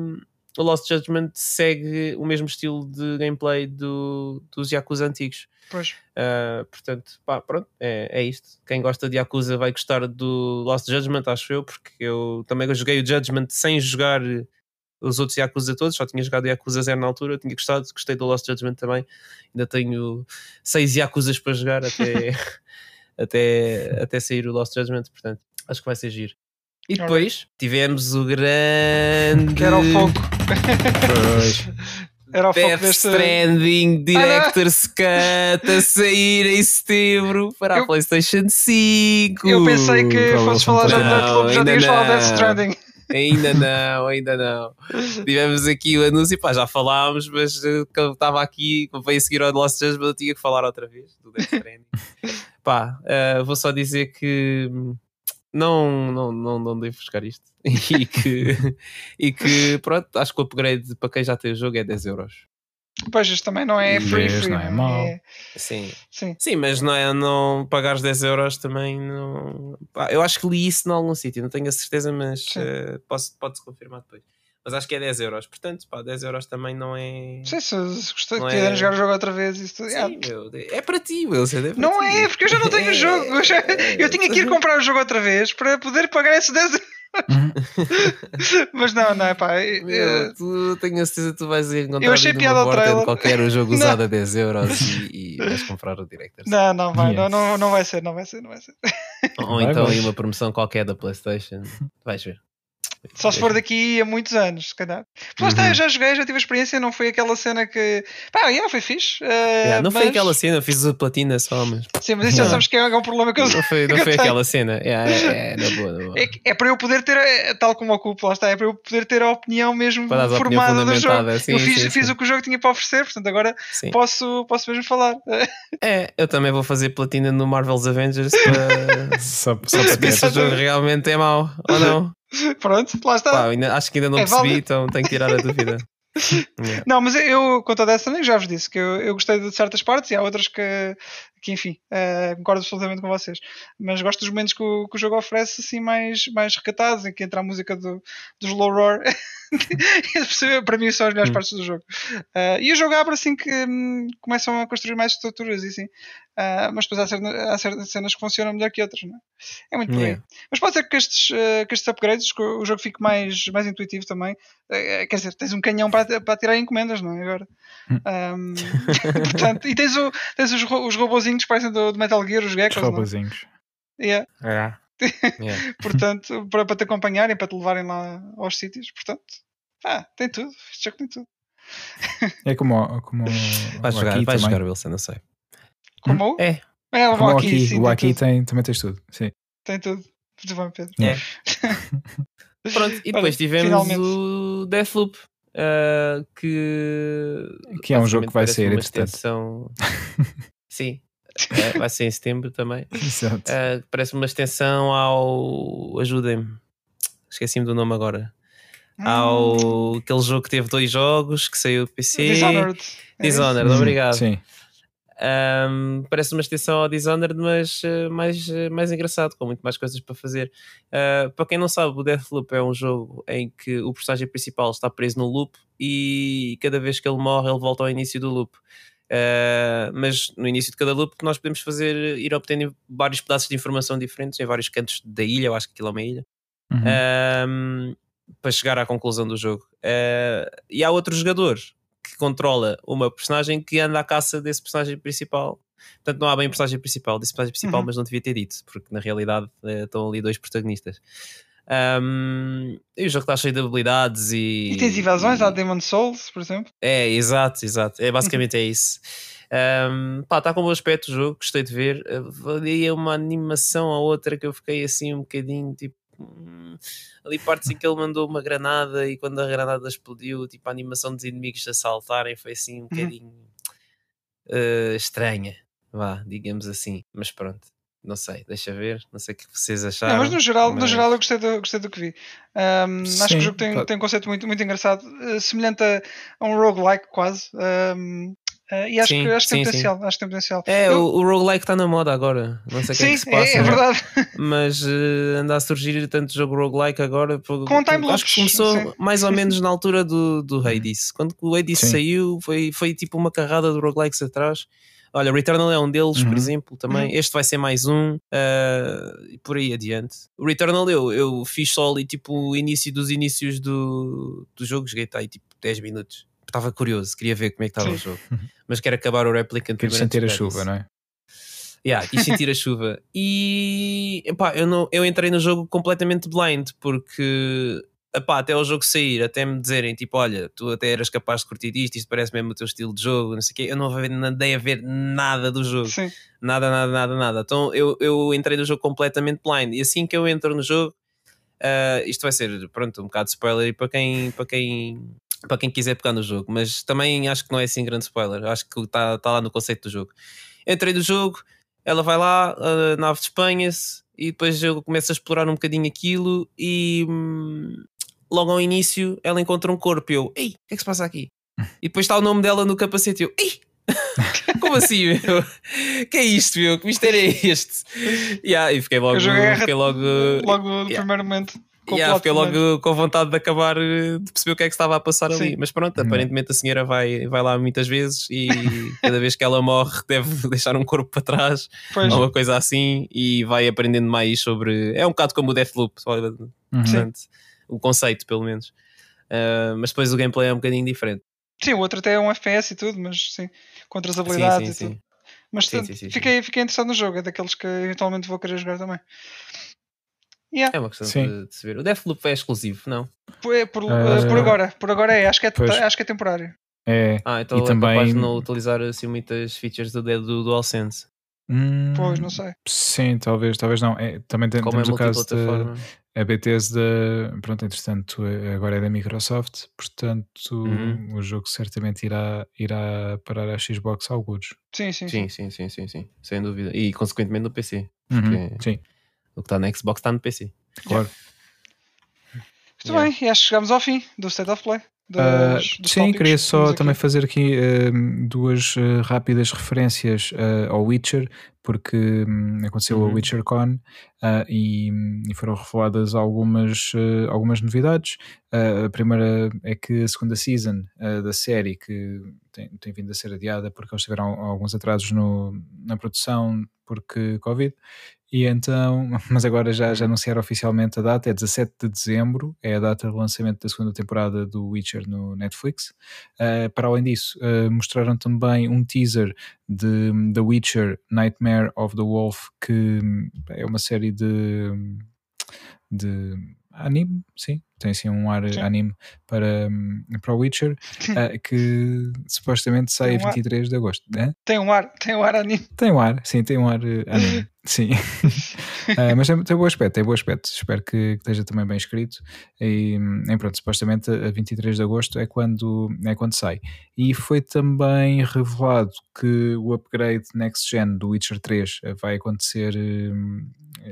o Lost Judgment segue o mesmo estilo de gameplay do, dos Yakuza antigos. Pois. Uh, portanto, pá, pronto, é, é isto. Quem gosta de Yakuza vai gostar do Lost Judgment, acho eu, porque eu também joguei o Judgment sem jogar os outros Yakuza todos, só tinha jogado Yakuza 0 na altura, tinha gostado, gostei do Lost Judgment também. Ainda tenho seis Yakuzas para jogar até, até, até sair o Lost Judgment, portanto, acho que vai ser giro. E depois tivemos o grande. Que era o foco. Era o Death foco deste... Stranding Director's Cut a sair em setembro para eu... a PlayStation 5. Eu pensei que fosse falar já, não, já tinhas falado Death Stranding. Ainda não, ainda não. Tivemos aqui o anúncio, pá, já falámos, mas eh, eu estava aqui, veio a seguir ao Lost Judgment, eu tinha que falar outra vez do Death Stranding. pá, uh, vou só dizer que não, não, não, não devo buscar isto. e, que, e que, pronto, acho que o upgrade para quem já tem o jogo é 10 euros. Pois isto também não é free, free não é mau. É... Sim. Sim. Sim, mas não é não pagares 10 euros também não. eu acho que li isso em algum sítio, não tenho a certeza, mas uh, posso, pode-se confirmar depois mas acho que é 10 euros. Portanto, pá, 10 euros também não é. Sim, se, se gostar, quiserem é... jogar o jogo outra vez, isso Sim, é. meu, é para ti, Wilson. É não ti. é, porque eu já não tenho o jogo. Eu, já... eu tinha que ir comprar o jogo outra vez para poder pagar esses 10 euros. Mas não, não é pá. Meu, tu tenho a certeza que tu vais encontrar eu achei piada ao trailer. qualquer jogo usado a 10 euros e, e vais comprar o Director. Não, não vai, yeah. não, não, não vai ser, não vai ser, não vai ser. Ou, então aí uma promoção qualquer da Playstation, vais ver. Só se for daqui a muitos anos, se calhar. Mas uhum. está, eu já joguei, já tive experiência, não foi aquela cena que. Pá, yeah, foi fixe. Uh, yeah, não mas... foi aquela cena, fiz a platina só, mas. Sim, mas isso já sabes que é um problema que eu Não foi, não foi aquela cena. Yeah, é, é, na boa, na boa. É, é, para eu poder ter, eh, tal como ocupo, lá está, é para eu poder ter a opinião mesmo para formada do jogo. Sim, eu fiz, sim, fiz sim. o que o jogo tinha para oferecer, portanto agora posso, posso mesmo falar. É, eu também vou fazer platina no Marvel's Avengers para, só, só para ver se o jogo realmente é mau ou não. Pronto, lá está. Pá, ainda, acho que ainda não é percebi, válido. então tenho que tirar a dúvida. yeah. Não, mas eu, quanto a Destiny, já vos disse que eu, eu gostei de certas partes e há outras que, que enfim, uh, concordo absolutamente com vocês. Mas gosto dos momentos que o, que o jogo oferece, assim, mais, mais recatados, em que entra a música do, do Slow Roar. para mim são as melhores hum. partes do jogo. Uh, e o jogo abre assim que hum, começam a construir mais estruturas e assim. Uh, mas depois há, certas, há certas cenas que funcionam melhor que outras, não é? É muito por aí. Mas pode ser que estes, uh, que estes upgrades, que o jogo fique mais, mais intuitivo também. quer dizer, tens um canhão para, para tirar encomendas, não é? Agora. Um, portanto, e tens, o, tens os, os robozinhos que parecem do, do Metal Gear, os geckos. Os robozinhos. Yeah. É. Yeah. portanto, para, para te acompanharem, para te levarem lá aos sítios, portanto, ah, tem tudo, este jogo tem tudo. É como, como vai jogar, vai jogar Wilson, não sei. Como? É, É, o Como aqui, sim, o tem aqui tudo. tem, também tens tudo. Sim. Tem tudo. Muito bem, Pedro. É. Pronto, e depois Olha, tivemos finalmente. o Deathloop, uh, que, Que é um jogo que vai sair, parece uma entretanto. extensão. Sim, é, vai ser em setembro também. Exato. Uh, parece uma extensão ao. Ajudem-me, esqueci-me do nome agora. Hum, Ao aquele jogo que teve dois jogos que saiu do PC. Dishonored. É? Dishonored, Hum, obrigado. Sim. Um, parece uma extensão ao Dishonored, mas uh, mais, uh, mais engraçado, com muito mais coisas para fazer. Uh, para quem não sabe, o Deathloop é um jogo em que o personagem principal está preso no loop e cada vez que ele morre, ele volta ao início do loop. Uh, mas no início de cada loop nós podemos fazer ir obtendo vários pedaços de informação diferentes em vários cantos da ilha, eu acho que aquilo é uma ilha, Uhum. um, para chegar à conclusão do jogo. Uh, e há outro jogador controla uma personagem que anda à caça desse personagem principal. Portanto, não há bem personagem principal, desse personagem principal, Uhum. mas não devia ter dito, porque na realidade eh, estão ali dois protagonistas. Um, e o jogo está cheio de habilidades e. E tens invasões e- à Demon Souls, por exemplo. é, exato, exato. É, basicamente é isso. Um, pá, está com bom aspecto o jogo, gostei de ver. Uh, Ali uma animação a outra que eu fiquei assim um bocadinho tipo. Hum, ali partes em que ele mandou uma granada e quando a granada explodiu, tipo a animação dos inimigos a saltarem foi assim um bocadinho uh, estranha, vá, digamos assim. Mas pronto, não sei, deixa ver, não sei o que vocês acharam. Não, mas no geral, no mas- geral eu gostei do, gostei do que vi. Um, acho que o jogo tem, tem um conceito muito, muito engraçado, eh, semelhante a, a um roguelike quase. Um, eh, e acho Sim, que, acho que tem sim, potencial. Acho que tem potencial. É, Eu- o, o roguelike está na moda agora. Não sei o que é que se é, passa. é verdade. mas eh, anda a surgir tanto jogo roguelike agora. por- Com time acho que começou sim. mais ou menos na altura do, do Hades. Quando o Hades Sim. saiu, foi, foi tipo uma carrada de roguelikes atrás. Olha, Returnal é um deles, por Uhum. exemplo, também. Este vai ser mais um, e por aí adiante. O Returnal eu, eu fiz só ali tipo o início dos inícios do, do jogo, joguei tá aí tipo 10 minutos. Estava curioso, queria ver como é que estava o jogo. Mas quero acabar o Replicant Queres primeiro. sentir a chuva, isso. não é? Yeah, quis sentir a chuva. E epá, eu, não, eu entrei no jogo completamente blind porque epá, até o jogo sair, até me dizerem tipo, olha, tu até eras capaz de curtir isto, isto parece mesmo o teu estilo de jogo, não sei o quê, eu não andei a ver nada do jogo. Sim. Nada, nada, nada, nada. Então eu, eu entrei no jogo completamente blind. E assim que eu entro no jogo, ah, isto vai ser, pronto, um bocado de spoiler e para quem, para quem, para quem quiser pegar no jogo, mas também acho que não é assim grande spoiler. Acho que está tá lá no conceito do jogo. Entrei no jogo, ela vai lá, a nave despenha-se e depois eu começo a explorar um bocadinho aquilo e hum, logo ao início ela encontra um corpo e eu, ei, o que é que se passa aqui? E depois está o nome dela no capacete e eu, ei, como assim, meu? Que é isto, meu? Que mistério é este? Yeah, e fiquei logo, Eu joguei fiquei logo, Logo no yeah. primeiro momento. Com yeah, fiquei logo com vontade de acabar eh, de perceber o que é que estava a passar ali. Sim. Mas pronto, Uhum. aparentemente a senhora vai, vai lá muitas vezes e cada vez que ela morre deve deixar um corpo para trás Pois, ou uma coisa assim e vai aprendendo mais sobre. É um bocado como o Deathloop, só- Uhum. portanto, o conceito, pelo menos. Ah, mas depois o gameplay é um bocadinho diferente. sim, o outro até é um FPS e tudo, mas sim, com outras Sim, habilidades sim, e tudo. sim. Mas Sim, sim, sim, fiquei, fiquei interessado no jogo, é daqueles que eventualmente vou querer jogar também. Yeah. É uma questão Sim. de, de se ver. O Deathloop é exclusivo, não? Por, é por, Ah, por agora, por agora é, acho que é, acho que é temporário. É. Ah, então E é também- capaz de não utilizar assim muitas features do, do DualSense. Hum, Pois, não sei. Sim, talvez, talvez não. É, também tem, Como é temos o caso da a Bethesda, pronto, entretanto, eh, agora é da Microsoft, portanto, Uhum. o jogo certamente irá, irá parar a Xbox alguns. Sim, sim, sim. Sim, sim, sim, sim, sim. Sem dúvida. E consequentemente no PC. Uhum, Porque- Sim, O que está na Xbox está no PC. claro. Muito bem, e acho que chegámos ao fim do State of Play. Dos- dos sim, queria que só temos aqui. também fazer aqui ah, duas ah, rápidas referências ah, ao Witcher, porque hum, aconteceu a Uhum. WitcherCon ah, e, e foram reveladas algumas, algumas novidades. A primeira é que a segunda season da série, que tem, tem vindo a ser adiada porque eles tiveram alguns atrasos no, na produção porque Covid, e então, mas agora já, já anunciaram oficialmente a data, é 17 de dezembro, é a data de lançamento da segunda temporada do Witcher no Netflix. Uh, para além disso, uh, mostraram também um teaser de The Witcher Nightmare of the Wolf, que hum, é uma série de, de anime, sim, tem assim um ar sim. anime para, para o Witcher, uh, que supostamente sai um a 23 ar. de agosto. Né? Tem um ar, tem um ar anime. Tem um ar, sim, tem um ar anime. sim. uh, mas tem, tem bom aspecto, tem bom aspecto. Espero que, que esteja também bem escrito. E, e, pronto, supostamente a 23 de agosto é quando, é quando sai. E foi também revelado que o upgrade next gen do Witcher 3 vai acontecer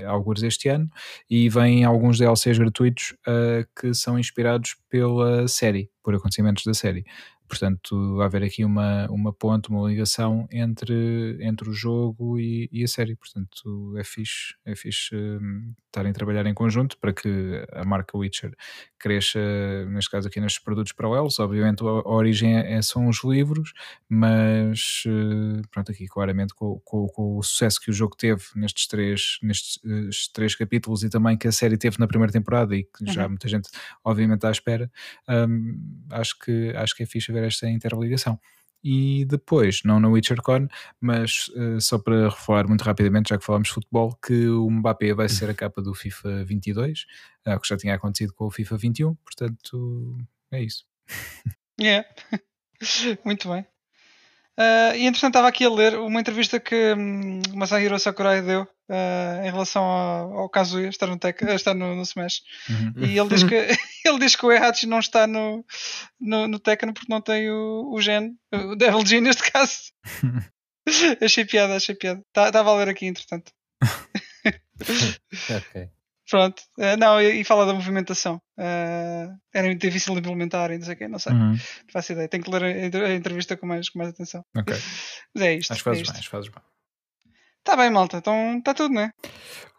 alguns este ano e vêm alguns DLCs gratuitos uh, que são inspirados pela série, por acontecimentos da série. Portanto, haver aqui uma, uma ponte, uma ligação entre, entre o jogo e, e a série. Portanto, é fixe, é fixe um, estarem a trabalhar em conjunto para que a marca Witcher cresça, neste caso aqui nestes produtos paralelos. Obviamente, a, a origem é, é, são os livros, mas uh, pronto, aqui claramente com, com, com, o sucesso que o jogo teve nestes três, nestes uh, três capítulos e também que a série teve na primeira temporada e que já uhum. muita gente, obviamente, está à espera, um, acho, que, acho que é fixe ver esta interligação. E depois, não no WitcherCon, mas uh, só para refalar muito rapidamente, já que falamos de futebol, que o Mbappé vai ser a capa do FIFA 22, uh, eh, que já tinha acontecido com o FIFA 21, portanto é isso. Yeah. muito bem. Uh, e entretanto estava aqui a ler uma entrevista que um, Masahiro Sakurai deu uh, em relação ao, ao Kazuya estar no, tech, estar no, no Smash. Uhum. E ele diz, que, ele diz que o Ehachi não está no, no, no Tekken porque não tem o, o gen, o Devil Gene neste caso. achei piada, achei piada. Estava tá, a ler aqui entretanto. ok. Pronto, uh, não, e, e, fala da movimentação. Uh, era muito difícil de implementar e não sei o quê, não sei. Uhum. Não faço ideia. Tenho que ler a, a, entrevista com mais, com mais atenção. Ok. Mas é isto. Acho que fazes é bem, acho que fazes bem. Está bem, malta. Então está tudo, não é?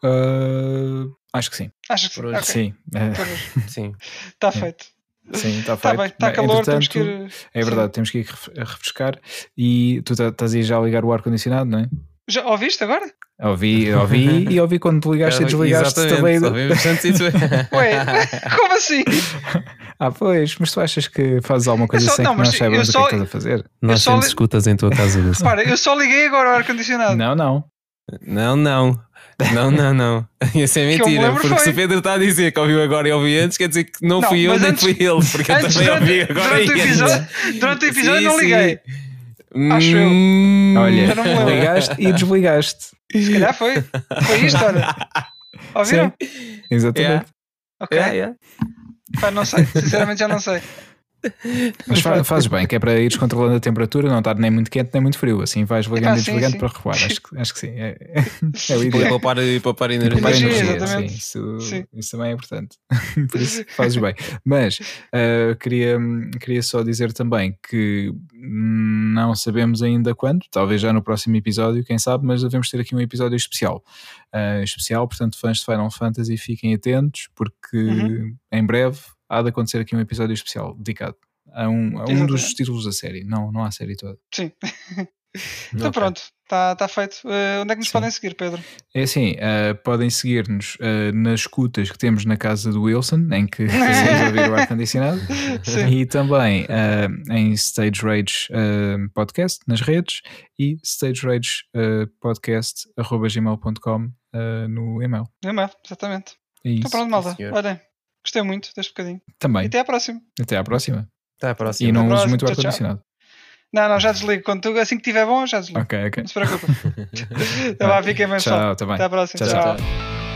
Uh, acho que sim. Acho que sim. Okay. Sim. Sim. Está é. feito. Sim, está feito. Está bem, está calor, temos que ir... É verdade, sim. temos que ir refrescar. E tu tá, estás aí já a ligar o ar-condicionado, não é? Já ouviste agora? Ouvi, ouvi e ouvi quando ligaste e desligaste também. Ué, como assim? Ah, pois, mas tu achas que fazes alguma coisa só, sem não, que nós saibamos o que é que estás a fazer? Nós temos li... escutas em tua casa. Para, eu só liguei agora o ar-condicionado. Não, não. Não, não. Não, não, não. Isso é mentira. Porque foi. se o Pedro está a dizer que ouviu agora e ouvi antes, quer dizer que não, não fui eu nem antes, fui ele. Porque eu também durante, ouvi agora durante e episódio, Durante o episódio sim, não liguei. Sim. Acho eu. Hum, olha, ligaste e desligaste. Se calhar foi. Foi isto, olha. Ouviram? Sim, exatamente. Yeah. Ok. Yeah, yeah. Pá, não sei, sinceramente já não sei. Mas faz, fazes bem, que é para ires controlando a temperatura, não estar nem muito quente nem muito frio. Assim vais ligando e desligando para recuar. Acho, acho que sim. É, é o ideal. Poupar, poupar energia. Poupar energia sim, isso, sim. isso também é importante. Por isso fazes bem. Mas uh, queria, queria só dizer também que não sabemos ainda quando, talvez já no próximo episódio, quem sabe, mas devemos ter aqui um episódio especial. Uh, especial, portanto, fãs de Final Fantasy, fiquem atentos, porque uhum. em breve há de acontecer aqui um episódio especial dedicado a um, a um dos títulos da série, não, não à série toda. Sim. então okay. pronto, está tá feito. Uh, onde é que nos Sim. podem seguir, Pedro? É assim, uh, podem seguir-nos uh, nas escutas que temos na casa do Wilson, em que fazemos ouvir o ar-condicionado, e também em Stage Rage Podcast nas redes e Stage Rage Podcast gmail.com no e-mail. No e-mail, exatamente. É então pronto, malta. Olhem. Gostei muito deste bocadinho. Também. E até à próxima. Até à próxima. Até à próxima. E não uso muito ar-condicionado. Não, não, já desligo. Quando tu, assim que estiver bom, já desligo. Ok, ok. Não se preocupe. então vá, fiquem bem, Tchau, tá Até à próxima. tchau. tchau. tchau.